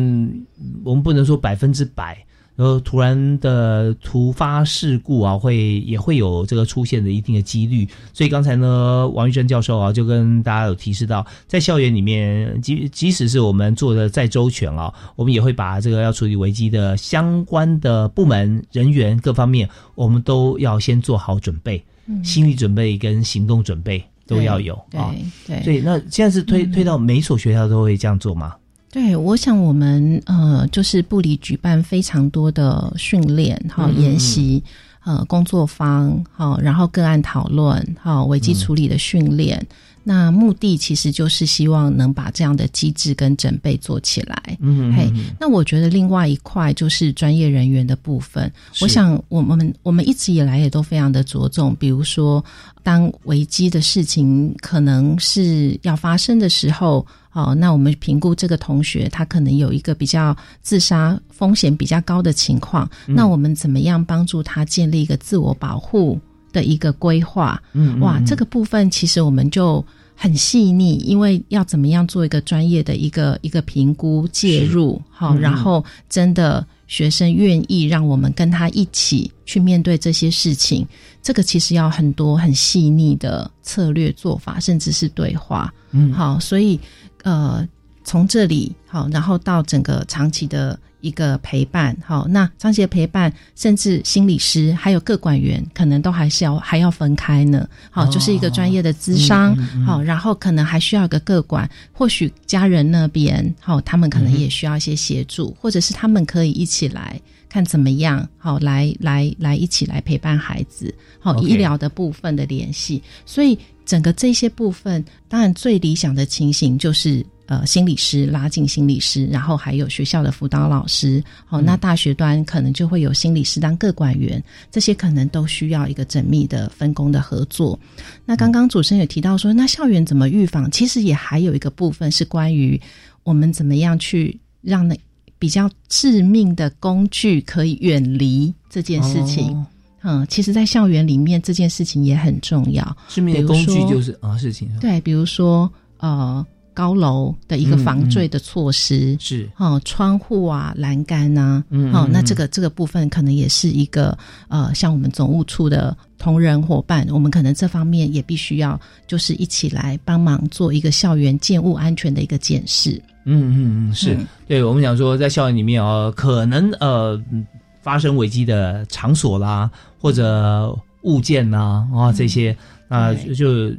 Speaker 1: 我们不能说百分之百。然后突然的突发事故啊，会也会有这个出现的一定的几率。所以刚才呢，王玉珍教授啊，就跟大家有提示到，在校园里面，即即使是我们做的再周全啊，我们也会把这个要处理危机的相关的部门人员各方面，我们都要先做好准备，
Speaker 2: 嗯
Speaker 1: 心理准备跟行动准备都要有啊。
Speaker 2: 对对
Speaker 1: 所以那现在是推推到每所学校都会这样做吗？
Speaker 2: 对，我想我们呃，就是部里举办非常多的训练、哈、研习、呃工作坊、好，然后个案讨论、好危机处理的训练。那目的其实就是希望能把这样的机制跟准备做起来。
Speaker 1: 嗯
Speaker 2: 嘿，那我觉得另外一块就是专业人员的部分。我想我们我们一直以来也都非常的着重，比如说当危机的事情可能是要发生的时候。哦，那我们评估这个同学他可能有一个比较自杀风险比较高的情况，
Speaker 1: 嗯
Speaker 2: 那我们怎么样帮助他建立一个自我保护的一个规划？
Speaker 1: 嗯
Speaker 2: 哇，
Speaker 1: 嗯
Speaker 2: 这个部分其实我们就很细腻，因为要怎么样做一个专业的一个一个评估介入，好、
Speaker 1: 嗯
Speaker 2: 然后真的学生愿意让我们跟他一起去面对这些事情，这个其实要很多很细腻的策略做法，甚至是对话。
Speaker 1: 嗯
Speaker 2: 好，所以呃，从这里好，然后到整个长期的一个陪伴，好，那长期的陪伴，甚至心理师还有各管员，可能都还是要还要分开呢。好，
Speaker 1: 哦
Speaker 2: 就是一个专业的咨商，
Speaker 1: 嗯嗯嗯
Speaker 2: 好，然后可能还需要一个各管，或许家人那边，好，他们可能也需要一些协助，或者是他们可以一起来。看怎么样，好来来来一起来陪伴孩子，好医疗的部分的联系，所以整个这些部分，当然最理想的情形就是呃心理师拉进心理师，然后还有学校的辅导老师，好、那大学端可能就会有心理师当个管员，这些可能都需要一个缜密的分工的合作。那刚刚主持人也提到说，那校园怎么预防？其实也还有一个部分是关于我们怎么样去让那比较致命的工具可以远离这件事情。
Speaker 1: 哦
Speaker 2: 嗯，其实，在校园里面这件事情也很重要。
Speaker 1: 致命的工具就是啊，事情
Speaker 2: 对，比如说呃，高楼的一个
Speaker 1: 嗯
Speaker 2: 防坠的措施、
Speaker 1: 是。
Speaker 2: 哦，窗户啊、栏杆呐、
Speaker 1: 嗯
Speaker 2: 哦，那
Speaker 1: 嗯
Speaker 2: 这个这个部分可能也是一个呃，像我们总务处的同仁伙伴，我们可能这方面也必须要就是一起来帮忙做一个校园建物安全的一个检视。
Speaker 1: 嗯嗯嗯，是
Speaker 2: 嗯。
Speaker 1: 对我们讲说，在校园里面哦，可能呃嗯发生危机的场所啦，或者物件呐啊这些啊、
Speaker 2: 对。
Speaker 1: 就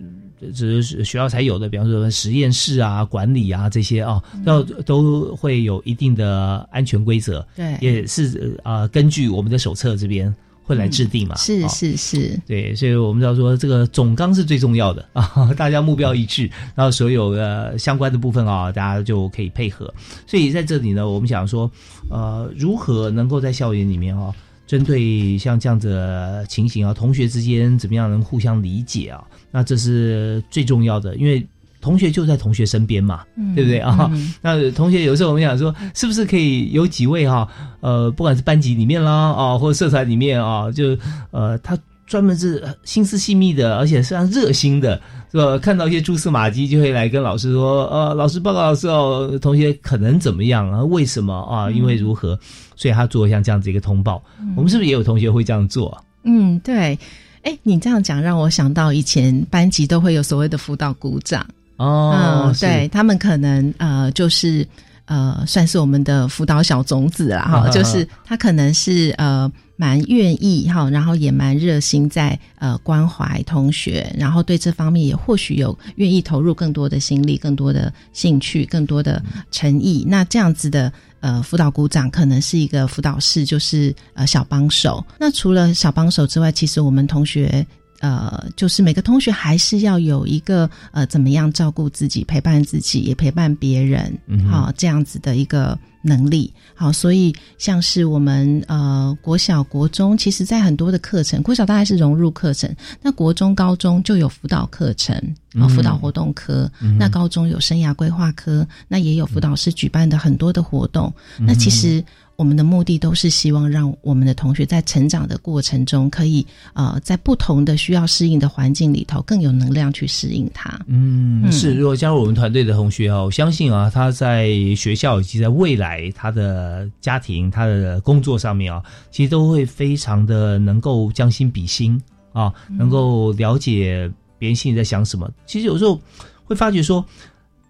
Speaker 1: 只是学校才有的，比方说实验室啊、管理啊这些啊，要都会有一定的安全规则。
Speaker 2: 对。
Speaker 1: 也是呃根据我们的手册这边会来制定嘛。
Speaker 2: 是
Speaker 1: 哦
Speaker 2: 是是，
Speaker 1: 对，所以我们知道说这个总纲是最重要的 <laughs> 啊，大家目标一致，然后所有的相关的部分啊，大家就可以配合。所以在这里呢，我们想说，呃，如何能够在校园里面啊，针对像这样子的情形啊，同学之间怎么样能互相理解啊？那这是最重要的，因为。同学就在同学身边嘛，
Speaker 2: 嗯
Speaker 1: 对不对啊？
Speaker 2: 嗯 <laughs>
Speaker 1: 那同学有时候我们想说，是不是可以有几位哈、呃，不管是班级里面啦啊，或者社团里面啊，就呃，他专门是心思细密的，而且非常热心的，是吧？看到一些蛛丝马迹，就会来跟老师说，呃，老师报告老师哦，同学可能怎么样啊？为什么啊？因为如何？所以他做像这样子一个通报。我们是不是也有同学会这样做啊？
Speaker 2: 嗯，对。哎，你这样讲让我想到以前班级都会有所谓的辅导鼓掌。
Speaker 1: 哦
Speaker 2: 嗯，对他们可能呃就是呃算是我们的辅导小种子啦哈，就是他可能是呃蛮愿意哈，然后也蛮热心在呃关怀同学，然后对这方面也或许有愿意投入更多的心力、更多的兴趣、更多的诚意。那这样子的呃辅导股长可能是一个辅导室，就是呃小帮手。那除了小帮手之外，其实我们同学。呃，就是每个同学还是要有一个呃，怎么样照顾自己、陪伴自己，也陪伴别人，好、这样子的一个能力。好，所以像是我们呃国小、国中，其实在很多的课程，国小大概是融入课程，那国中、高中就有辅导课程，
Speaker 1: 啊
Speaker 2: 哦，辅导活动科，
Speaker 1: 嗯
Speaker 2: 那高中有生涯规划科，那也有辅导师举办的很多的活动。
Speaker 1: 嗯
Speaker 2: 那其实我们的目的都是希望让我们的同学在成长的过程中，可以呃在不同的需要适应的环境里头，更有能量去适应它。
Speaker 1: 嗯，
Speaker 2: 嗯
Speaker 1: 是。如果加入我们团队的同学哦，我相信啊，他在学校以及在未来他的家庭、他的工作上面啊，其实都会非常的能够将心比心啊，能够了解别人心里在想什么。其实有时候会发觉说，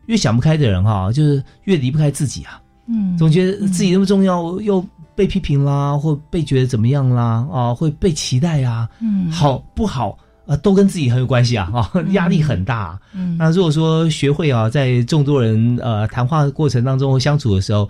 Speaker 1: 越想不开的人哈、就是越离不开自己啊。
Speaker 2: 嗯。
Speaker 1: 总觉得自己那么重要，又被批评啦，或被觉得怎么样啦，啊，会被期待啊，
Speaker 2: 嗯。
Speaker 1: 好不好？啊，都跟自己很有关系啊，啊，压力很大。
Speaker 2: 嗯。
Speaker 1: 那如果说学会啊，在众多人呃谈话的过程当中或相处的时候，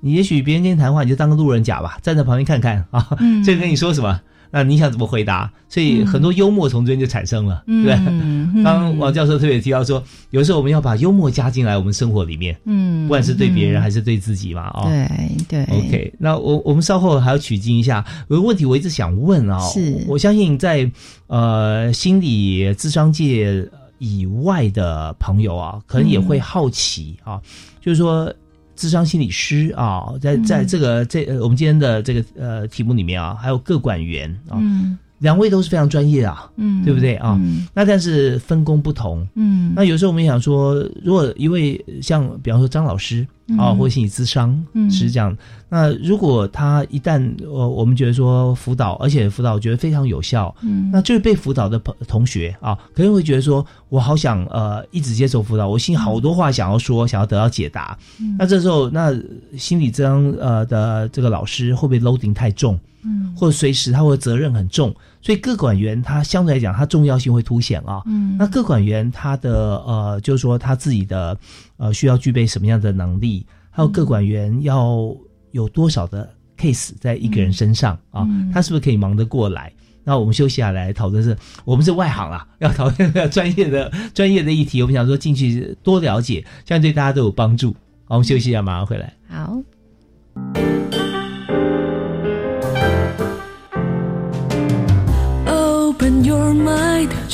Speaker 1: 你也许别人跟你谈话，你就当个路人甲吧，站在旁边看看啊，
Speaker 2: 嗯。<laughs>
Speaker 1: 这个跟你说什么，那你想怎么回答？所以很多幽默从这边就产生了，
Speaker 2: 嗯
Speaker 1: 对。
Speaker 2: 嗯
Speaker 1: 刚刚王教授特别提到说，有时候我们要把幽默加进来我们生活里面，
Speaker 2: 嗯
Speaker 1: 不管是对别人
Speaker 2: 嗯
Speaker 1: 还是对自己嘛，啊、
Speaker 2: 对对
Speaker 1: OK，那我我们稍后还要取经一下。有个问题我一直想问啊，
Speaker 2: 是
Speaker 1: 我相信在呃心理智商界以外的朋友啊，可能也会好奇啊，就是说。智商心理师啊，在在这个这、呃我们今天的这个呃题目里面啊，还有各管员啊，
Speaker 2: 嗯
Speaker 1: 两位都是非常专业啊，
Speaker 2: 嗯。
Speaker 1: 对不对？啊？
Speaker 2: 嗯。
Speaker 1: 那但是分工不同，
Speaker 2: 嗯。
Speaker 1: 那有时候我们想说，如果一位像比方说张老师啊，
Speaker 2: 嗯
Speaker 1: 或心理咨商
Speaker 2: 嗯。
Speaker 1: 是这样，那如果他一旦呃我们觉得说辅导，而且辅导我觉得非常有效，
Speaker 2: 嗯。
Speaker 1: 那就是被辅导的朋同学啊，可能会觉得说我好想呃一直接受辅导，我心里好多话想要说，想要得到解答。
Speaker 2: 嗯。
Speaker 1: 那这时候，那心理咨商呃的这个老师会不会 loading 太重？
Speaker 2: 嗯
Speaker 1: 或者随时他会责任很重，所以各管员他相对来讲，他重要性会凸显啊。
Speaker 2: 嗯
Speaker 1: 那各管员他的呃，就是说他自己的呃需要具备什么样的能力，还有各管员要有多少的 case 在一个人身上啊，
Speaker 2: 嗯
Speaker 1: 他是不是可以忙得过来？那我们休息下来讨论是，我们是外行啦，要讨论专业的专业的议题，我们想说进去多了解，这样对大家都有帮助。好，我们休息一下，马上回来。
Speaker 2: 好。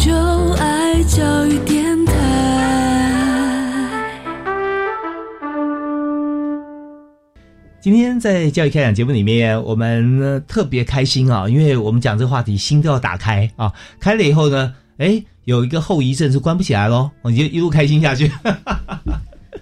Speaker 9: 就爱教育电台。
Speaker 1: 今天在教育开讲节目里面，我们特别开心啊，因为我们讲这个话题，心都要打开啊。开了以后呢，哎，有一个后遗症是关不起来喽，我就一路开心下去，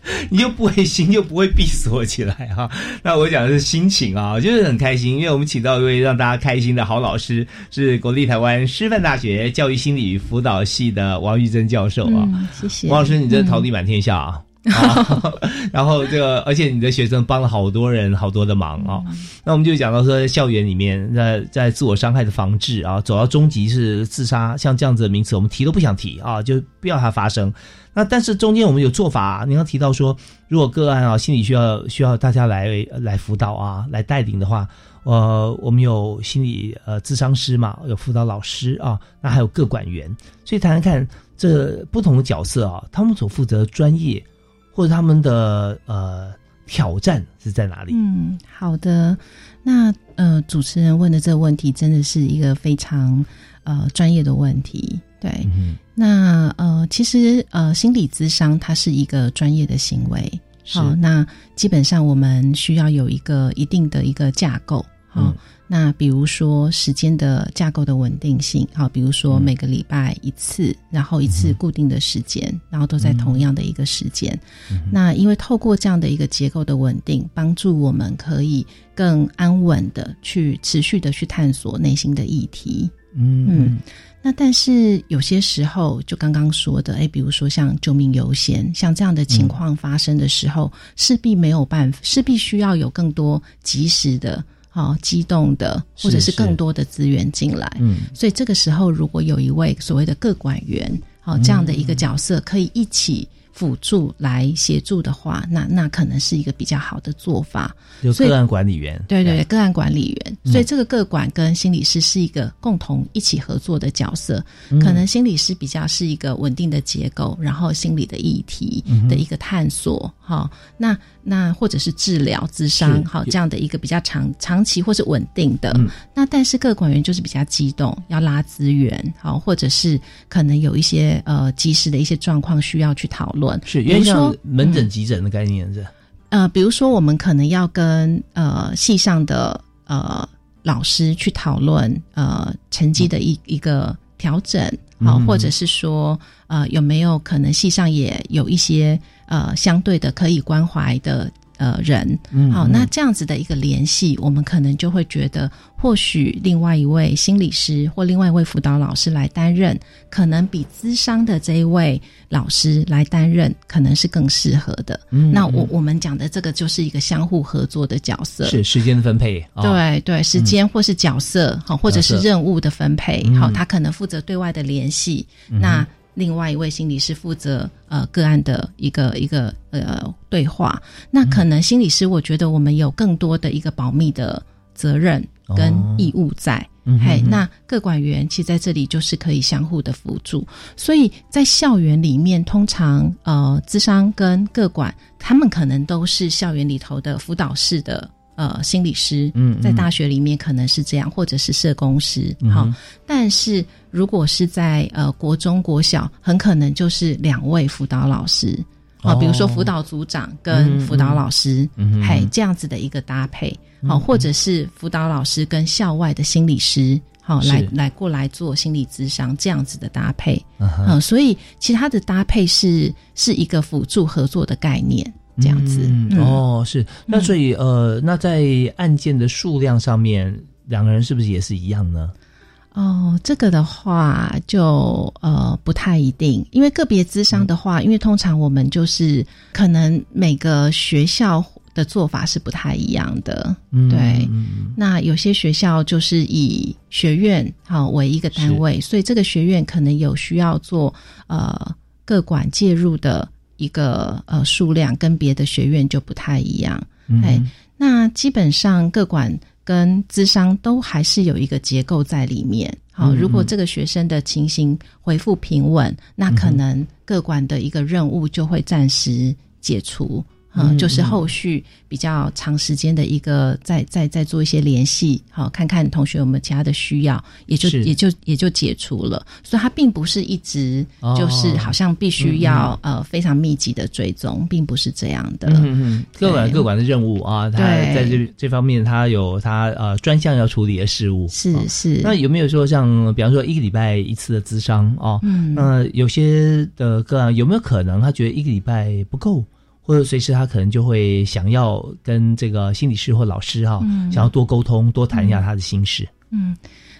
Speaker 1: <laughs> 你就不会心就不会闭锁起来哈、<laughs> 那我讲的是心情啊，就是很开心，因为我们请到一位让大家开心的好老师，是国立台湾师范大学教育心理辅导系的王玉珍教授啊。
Speaker 2: 嗯，谢谢
Speaker 1: 王老师，你真的桃李满天下啊！<laughs> 啊，<laughs> 然后这个，而且你的学生帮了好多人好多的忙啊。那我们就讲到说，校园里面在在自我伤害的防治啊，走到终极是自杀，像这样子的名词，我们提都不想提啊，就不要它发生。那但是中间我们有做法，你要提到说，如果个案啊心理需要需要大家来来辅导啊，来带领的话，呃，我们有心理呃咨商师嘛，有辅导老师啊，那还有各管员，所以谈谈看这不同的角色啊，他们所负责专业或者他们的呃挑战是在哪里？
Speaker 2: 嗯，好的。那呃，主持人问的这个问题真的是一个非常呃专业的问题。对，
Speaker 1: 嗯
Speaker 2: 那呃，其实呃，心理咨商它是一个专业的行为。
Speaker 1: 是
Speaker 2: 好，那基本上我们需要有一个一定的一个架构。好、
Speaker 1: 嗯
Speaker 2: 那比如说时间的架构的稳定性，好，比如说
Speaker 1: 嗯
Speaker 2: 每个礼拜一次，然后一次固定的时间，然后都在同样的一个时间。
Speaker 1: 嗯
Speaker 2: 那因为透过这样的一个结构的稳定，帮助我们可以更安稳的去持续的去探索内心的议题。
Speaker 1: 嗯
Speaker 2: 嗯，那但是有些时候，就刚刚说的，哎，比如说像救命优先，像这样的情况发生的时候，势必没有办法，势必需要有更多及时的、好、激动的，或者是
Speaker 1: 是
Speaker 2: 更多的资源进来。
Speaker 1: 嗯
Speaker 2: 所以这个时候，如果有一位所谓的各管员，好、这样的一个角色，可以一起辅助来协助的话，那那可能是一个比较好的做法。所以
Speaker 1: 就个案管理员，
Speaker 2: 对对对，个案管理员，
Speaker 1: 嗯
Speaker 2: 所以这个个管跟心理师是一个共同一起合作的角色。
Speaker 1: 嗯
Speaker 2: 可能心理师比较是一个稳定的结构，然后心理的议题的一个探索，哈、那那或者是治疗、咨商，
Speaker 1: 是
Speaker 2: 好这样的一个比较长长期或是稳定的。
Speaker 1: 嗯。
Speaker 2: 那但是各管员就是比较激动，要拉资源，好，或者是可能有一些呃及时的一些状况需要去讨论，
Speaker 1: 是因为像
Speaker 2: 比如说
Speaker 1: 门诊、急诊的概念是，
Speaker 2: 呃，比如说我们可能要跟呃系上的呃老师去讨论呃成绩的一一个调整，好、
Speaker 10: 嗯
Speaker 2: 或者是说呃有没有可能系上也有一些呃相对的可以关怀的。呃，人，好，那这样子的一个联系，我们可能就会觉得，或许另外一位心理师或另外一位辅导老师来担任，可能比资商的这一位老师来担任，可能是更适合的。
Speaker 1: 嗯
Speaker 2: 那我
Speaker 1: 嗯
Speaker 2: 我们讲的这个就是一个相互合作的角色，
Speaker 1: 是时间的分配，哦。
Speaker 2: 对对，时间或是角色，好、或者是任务的分配，
Speaker 1: 嗯。
Speaker 2: 好、他可能负责对外的联系，
Speaker 1: 嗯
Speaker 2: 那另外一位心理师负责呃个案的一个一个呃对话，那可能心理师我觉得我们有更多的一个保密的责任跟义务在。嘿，那各管员其实在这里就是可以相互的辅助，所以在校园里面，通常呃，资商跟各管他们可能都是校园里头的辅导室的呃心理师，
Speaker 10: 嗯嗯。
Speaker 2: 在大学里面可能是这样，或者是社工师，好、但是如果是在呃国中、国小，很可能就是两位辅导老师。啊、
Speaker 10: 哦
Speaker 2: 比如说辅导组长跟
Speaker 10: 嗯
Speaker 2: 辅导老师，
Speaker 10: 嗯哼
Speaker 2: 嘿，这样子的一个搭配，好、
Speaker 10: 嗯。
Speaker 2: 或者是辅导老师跟校外的心理师，好、来来过来做心理咨商这样子的搭配，
Speaker 1: 嗯
Speaker 2: 所以其他的搭配是是一个辅助合作的概念，这样子，
Speaker 1: 哦，是。那所以呃，那在案件的数量上面，两个人是不是也是一样呢？
Speaker 2: 哦，这个的话就呃不太一定，因为个别咨商的话，因为通常我们就是可能每个学校的做法是不太一样的，
Speaker 10: 嗯
Speaker 2: 对。那有些学校就是以学院好、为一个单位，所以这个学院可能有需要做呃各管介入的一个呃数量，跟别的学院就不太一样。
Speaker 10: 嗯
Speaker 2: 哎，那基本上各管跟智商都还是有一个结构在里面。好，
Speaker 10: 嗯
Speaker 2: 如果
Speaker 10: 嗯
Speaker 2: 这个学生的情形恢复平稳，那可能各管的一个任务就会暂时解除。嗯，
Speaker 10: 嗯
Speaker 2: 就是
Speaker 10: 嗯
Speaker 2: 后续比较长时间的一个再再再做一些联系，好看看同学有没有其他的需要，也就也就也就解除了。所以它并不是一直
Speaker 1: 哦
Speaker 2: 就是好像必须要、呃非常密集的追踪，并不是这样的。
Speaker 1: 嗯嗯，各管各管的任务啊，他
Speaker 2: 对
Speaker 1: 在这这方面他有他呃专项要处理的事务。
Speaker 2: 是
Speaker 1: 哦
Speaker 2: 是
Speaker 1: 那有没有说像比方说一个礼拜一次的咨商哦？
Speaker 2: 嗯
Speaker 1: 那有些的个案有没有可能他觉得一个礼拜不够？或者随时他可能就会想要跟这个心理师或老师哈、
Speaker 2: 嗯
Speaker 1: 想要多沟通、多谈一下他的心事。
Speaker 2: 嗯，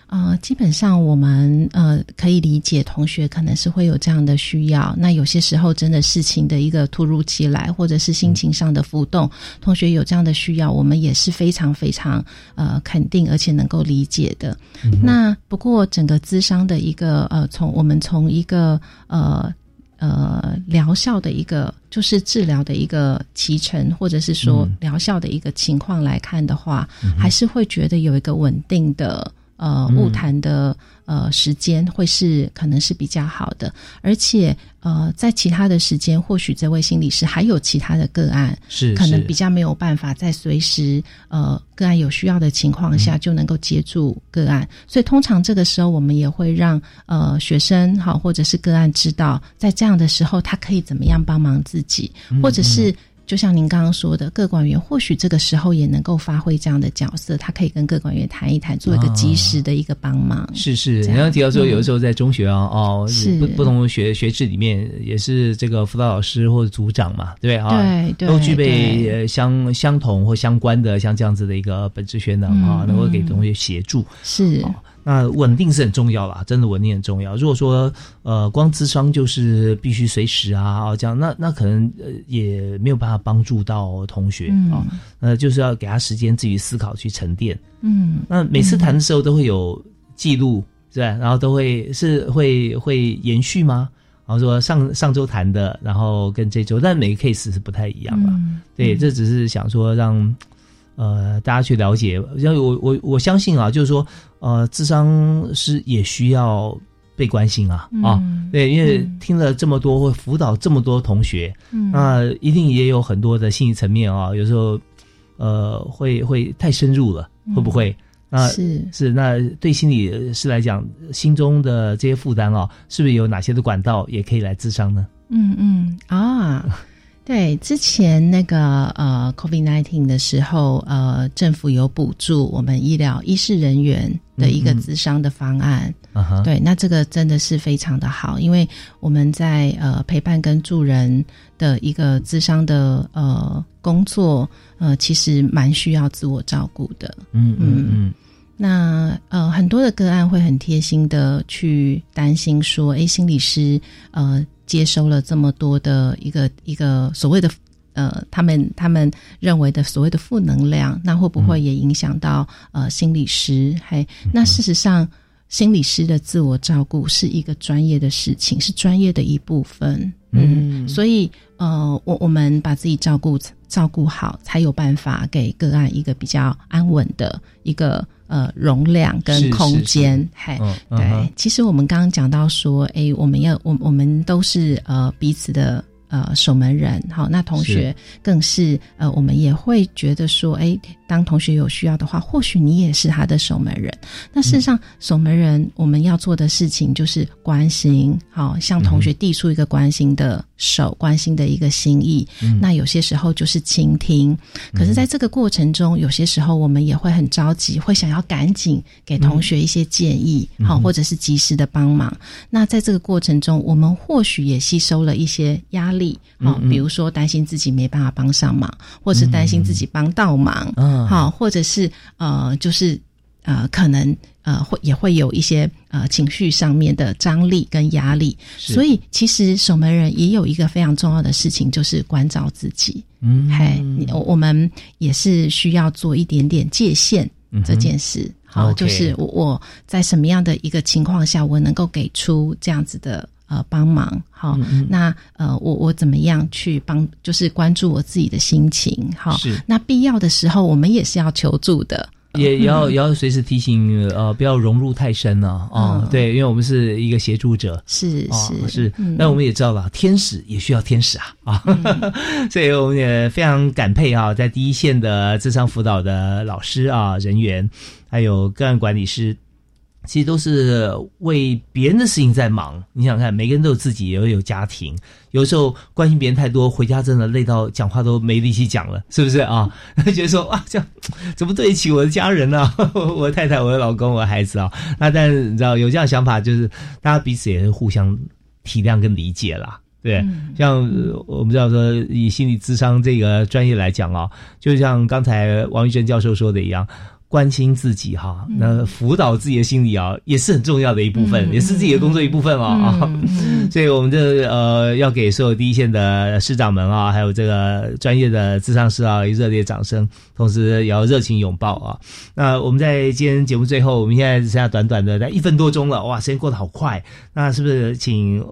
Speaker 2: 呃，基本上我们呃可以理解同学可能是会有这样的需要。那有些时候真的事情的一个突如其来，或者是心情上的浮动，同学有这样的需要，我们也是非常非常呃肯定而且能够理解的。那不过整个咨商的一个呃，从我们从一个呃。呃，疗效的一个就是治疗的一个脐程，或者是说
Speaker 10: 嗯。
Speaker 2: 疗效的一个情况来看的话，
Speaker 10: 嗯
Speaker 2: 还是会觉得有一个稳定的呃
Speaker 10: 嗯
Speaker 2: 物谈的呃时间会是可能是比较好的，而且呃在其他的时间，或许这位心理师还有其他的个案
Speaker 1: 是
Speaker 2: 可能比较没有办法在随时呃个案有需要的情况下就能够接住个案，所以通常这个时候我们也会让呃学生好或者是个案知道，在这样的时候他可以怎么样帮忙自己，
Speaker 10: 嗯
Speaker 2: 或者是。就像您刚刚说的，各管员或许这个时候也能够发挥这样的角色，他可以跟各管员谈一谈，做一个及时的一个帮忙。
Speaker 1: 是是，你刚刚提到说，
Speaker 2: 嗯
Speaker 1: 有的时候在中学啊，哦，
Speaker 2: 是
Speaker 1: 不不同的学学制里面，也是这个辅导老师或者组长嘛，对不对啊？
Speaker 2: 对对
Speaker 1: 都具备呃相相同或相关的像这样子的一个本职学能啊，
Speaker 2: 嗯
Speaker 1: 能够给
Speaker 2: 嗯
Speaker 1: 同学协助。
Speaker 2: 是，
Speaker 1: 那稳定是很重要啦，真的稳定很重要。如果说呃光智商就是必须随时啊这样，那那可能呃也没有办法帮助到同学啊，呃就是要给他时间自己思考去沉淀。
Speaker 2: 嗯，
Speaker 1: 那每次谈的时候都会有记录，是吧？然后都会是会会延续吗？然后说上上周谈的，然后跟这周，但每个 case 是不太一样了。对，这只是想说让呃大家去了解。因为我我我相信啊，就是说呃，智商是也需要被关心啊啊。对，因为听了这么多，会辅导这么多同学，那一定也有很多的心理层面啊。有时候呃会会太深入了，会不会？那，
Speaker 2: 是
Speaker 1: 是，那对心理师来讲，心中的这些负担啊，是不是有哪些的管道也可以来智商呢？
Speaker 2: 嗯嗯啊，对，之前那个呃，COVID nineteen 的时候，呃，政府有补助我们医疗医事人员的一个资商的方案。对，那这个真的是非常的好，因为我们在呃陪伴跟助人的一个资商的呃工作，呃，其实蛮需要自我照顾的。
Speaker 1: 嗯嗯嗯。
Speaker 2: 那呃，很多的个案会很贴心的去担心说，哎，心理师呃接收了这么多的一个一个所谓的呃，他们他们认为的所谓的负能量，那会不会也影响到呃心理师？还那事实上。心理师的自我照顾是一个专业的事情，是专业的一部分。嗯，所以呃，我我们把自己照顾照顾好，才有办法给个案一个比较安稳的一个呃容量跟空间。嘿，对，其实我们刚刚讲到说，哎，我们要我我们都是呃彼此的。呃，守门人，好，那同学更是呃，我们也会觉得说，哎，当同学有需要的话，或许你也是他的守门人。那事实上，守门人我们要做的事情就是关心，好，向同学递出一个关心的手，关心的一个心意。那有些时候就是倾听，可是在这个过程中，有些时候我们也会很着急，会想要赶紧给同学一些建议，好，或者是及时的帮忙。那在这个过程中，我们或许也吸收了一些压力。力好，比如说担心自己没办法帮上忙，或是担心自己帮倒忙，好，或者是呃，就是呃，可能呃，会也会有一些呃情绪上面的张力跟压力。所以，其实守门人也有一个非常重要的事情，就是关照自己。嗯，嘿，我们也是需要做一点点界限这件事。好，就是我我在什么样的一个情况下，我能够给出这样子的。呃，帮忙好，那呃，我我怎么样去帮？就是关注我自己的心情，好。
Speaker 1: 是
Speaker 2: 那必要的时候，我们也是要求助的，
Speaker 1: 也也要也要随时提醒，呃，不要融入太深了啊。对，因为我们是一个协助者，
Speaker 2: 是是
Speaker 1: 是。那我们也知道了，天使也需要天使啊啊，<laughs> 所以我们也非常感佩啊，在第一线的智商辅导的老师啊人员，还有个案管理师。其实都是为别人的事情在忙。你想看，每个人都有自己，也有家庭。有时候关心别人太多，回家真的累到讲话都没力气讲了，是不是啊？<laughs> 觉得说啊，这样怎么对得起我的家人呢？<laughs> 我的太太、我的老公、我的孩子啊？那但是你知道，有这样想法，就是大家彼此也是互相体谅跟理解啦。对，像我们知道说，以心理智商这个专业来讲啊，就像刚才王玉珍教授说的一样。关心自己哈，那辅导自己的心理啊，也是很重要的一部分，也是自己的工作一部分哦啊。<laughs> 所以，我们这呃，要给所有第一线的师长们啊，还有这个专业的智商师啊，热烈掌声，同时也要热情拥抱啊。那我们在今天节目最后，我们现在只剩下短短的在一分多钟了，哇，时间过得好快。那是不是请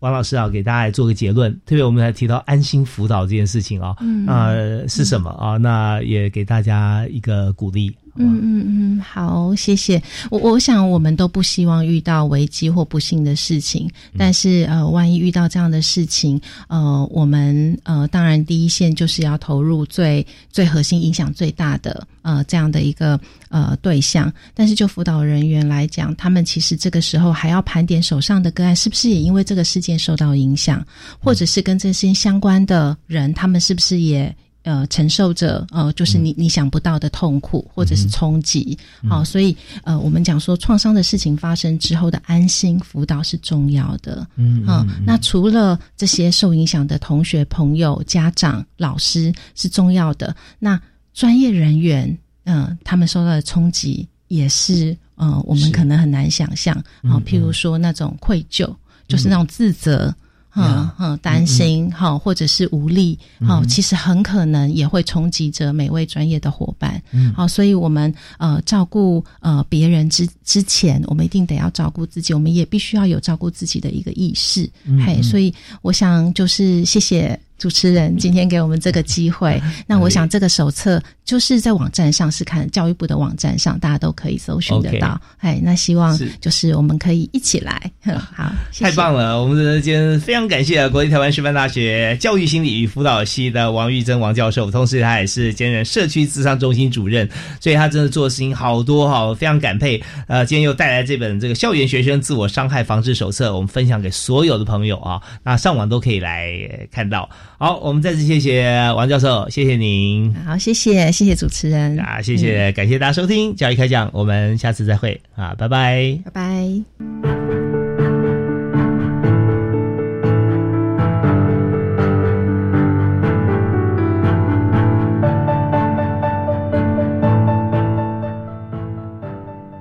Speaker 1: 王老师啊，给大家来做个结论？特别我们还提到安心辅导这件事情啊，啊是什么啊？那也给大家一个鼓励。
Speaker 2: 嗯嗯嗯，好，谢谢。我我想我们都不希望遇到危机或不幸的事情，但是呃，万一遇到这样的事情，呃，我们呃，当然第一线就是要投入最最核心、影响最大的呃这样的一个呃对象。但是就辅导人员来讲，他们其实这个时候还要盘点手上的个案是不是也因为这个事件受到影响，或者是跟这些相关的人，他们是不是也。呃，承受着呃，就是你你想不到的痛苦或者是冲击，好，所以呃，我们讲说创伤的事情发生之后的安心辅导是重要的，嗯啊，那除了这些受影响的同学、朋友、家长、老师是重要的，那专业人员，嗯，他们受到的冲击也是呃，我们可能很难想象。好，譬如说那种愧疚，就是那种自责。嗯嗯，担心哈，或者是无力，好，其实很可能也会冲击着每位专业的伙伴。好，所以我们呃照顾呃别人之之前，我们一定得要照顾自己，我们也必须要有照顾自己的一个意识。嘿，所以我想就是谢谢。主持人今天给我们这个机会，那我想这个手册就是在网站上是看教育部的网站上，大家都可以搜寻得到。哎，那希望就是我们可以一起来，好，<laughs>
Speaker 1: 太棒了！我们今天非常感谢国立台湾师范大学教育心理与辅导系的王玉珍王教授，同时他也是兼任社区智商中心主任，所以他真的做事情好多哈，非常感佩。呃，今天又带来这本这个校园学生自我伤害防治手册，我们分享给所有的朋友啊，那上网都可以来看到。好，我们再次谢谢王教授，谢谢您。
Speaker 2: 好，谢谢，谢谢主持人
Speaker 1: 啊，谢谢，感谢大家收听教育开讲，我们下次再会啊，拜拜，
Speaker 2: 拜拜。